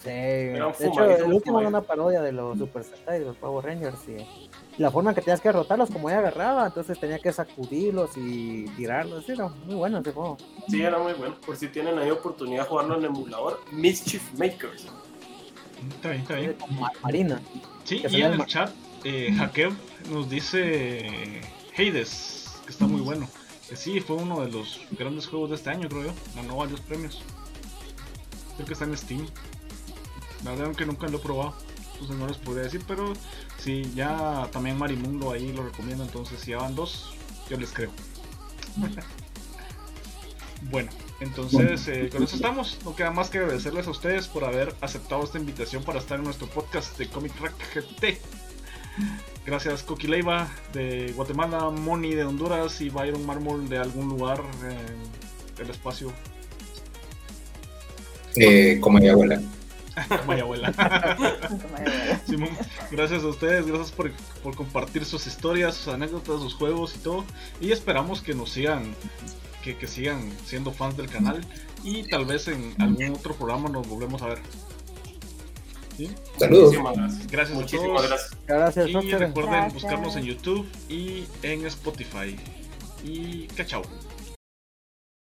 Sí, de hecho, el último era una parodia de los Super Sentai, de los Power Rangers, y la forma en que tenías que derrotarlos, como ella agarraba, entonces tenía que sacudirlos y tirarlos, era muy bueno ese juego. Sí, era muy bueno, por si tienen ahí oportunidad de jugarlo en emulador, Mischief Makers. Está bien, está bien. Marina. Sí, y en el chat, eh, nos dice Hades, que está muy bueno. Que sí, fue uno de los grandes juegos de este año, creo yo. Ganó varios premios. Creo que está en Steam. La verdad que nunca lo he probado. Entonces no les podría decir, pero si ya también Marimundo ahí lo recomiendo, entonces si ya dos, yo les creo. bueno, entonces eh, con eso estamos. No queda más que agradecerles a ustedes por haber aceptado esta invitación para estar en nuestro podcast de Comic Track GT. Gracias Coqui Leiva de Guatemala, Moni de Honduras y Byron Marmol de algún lugar en el espacio. Eh, como mi abuela. Como abuela. gracias a ustedes, gracias por, compartir sus historias, sus anécdotas, sus juegos y todo. Y esperamos que nos sigan, que, que sigan siendo fans del canal. Y tal vez en algún otro programa nos volvemos a ver. Saludos. Gracias a todos. Gracias. y recuerden buscarnos en YouTube y en Spotify. Y que chao.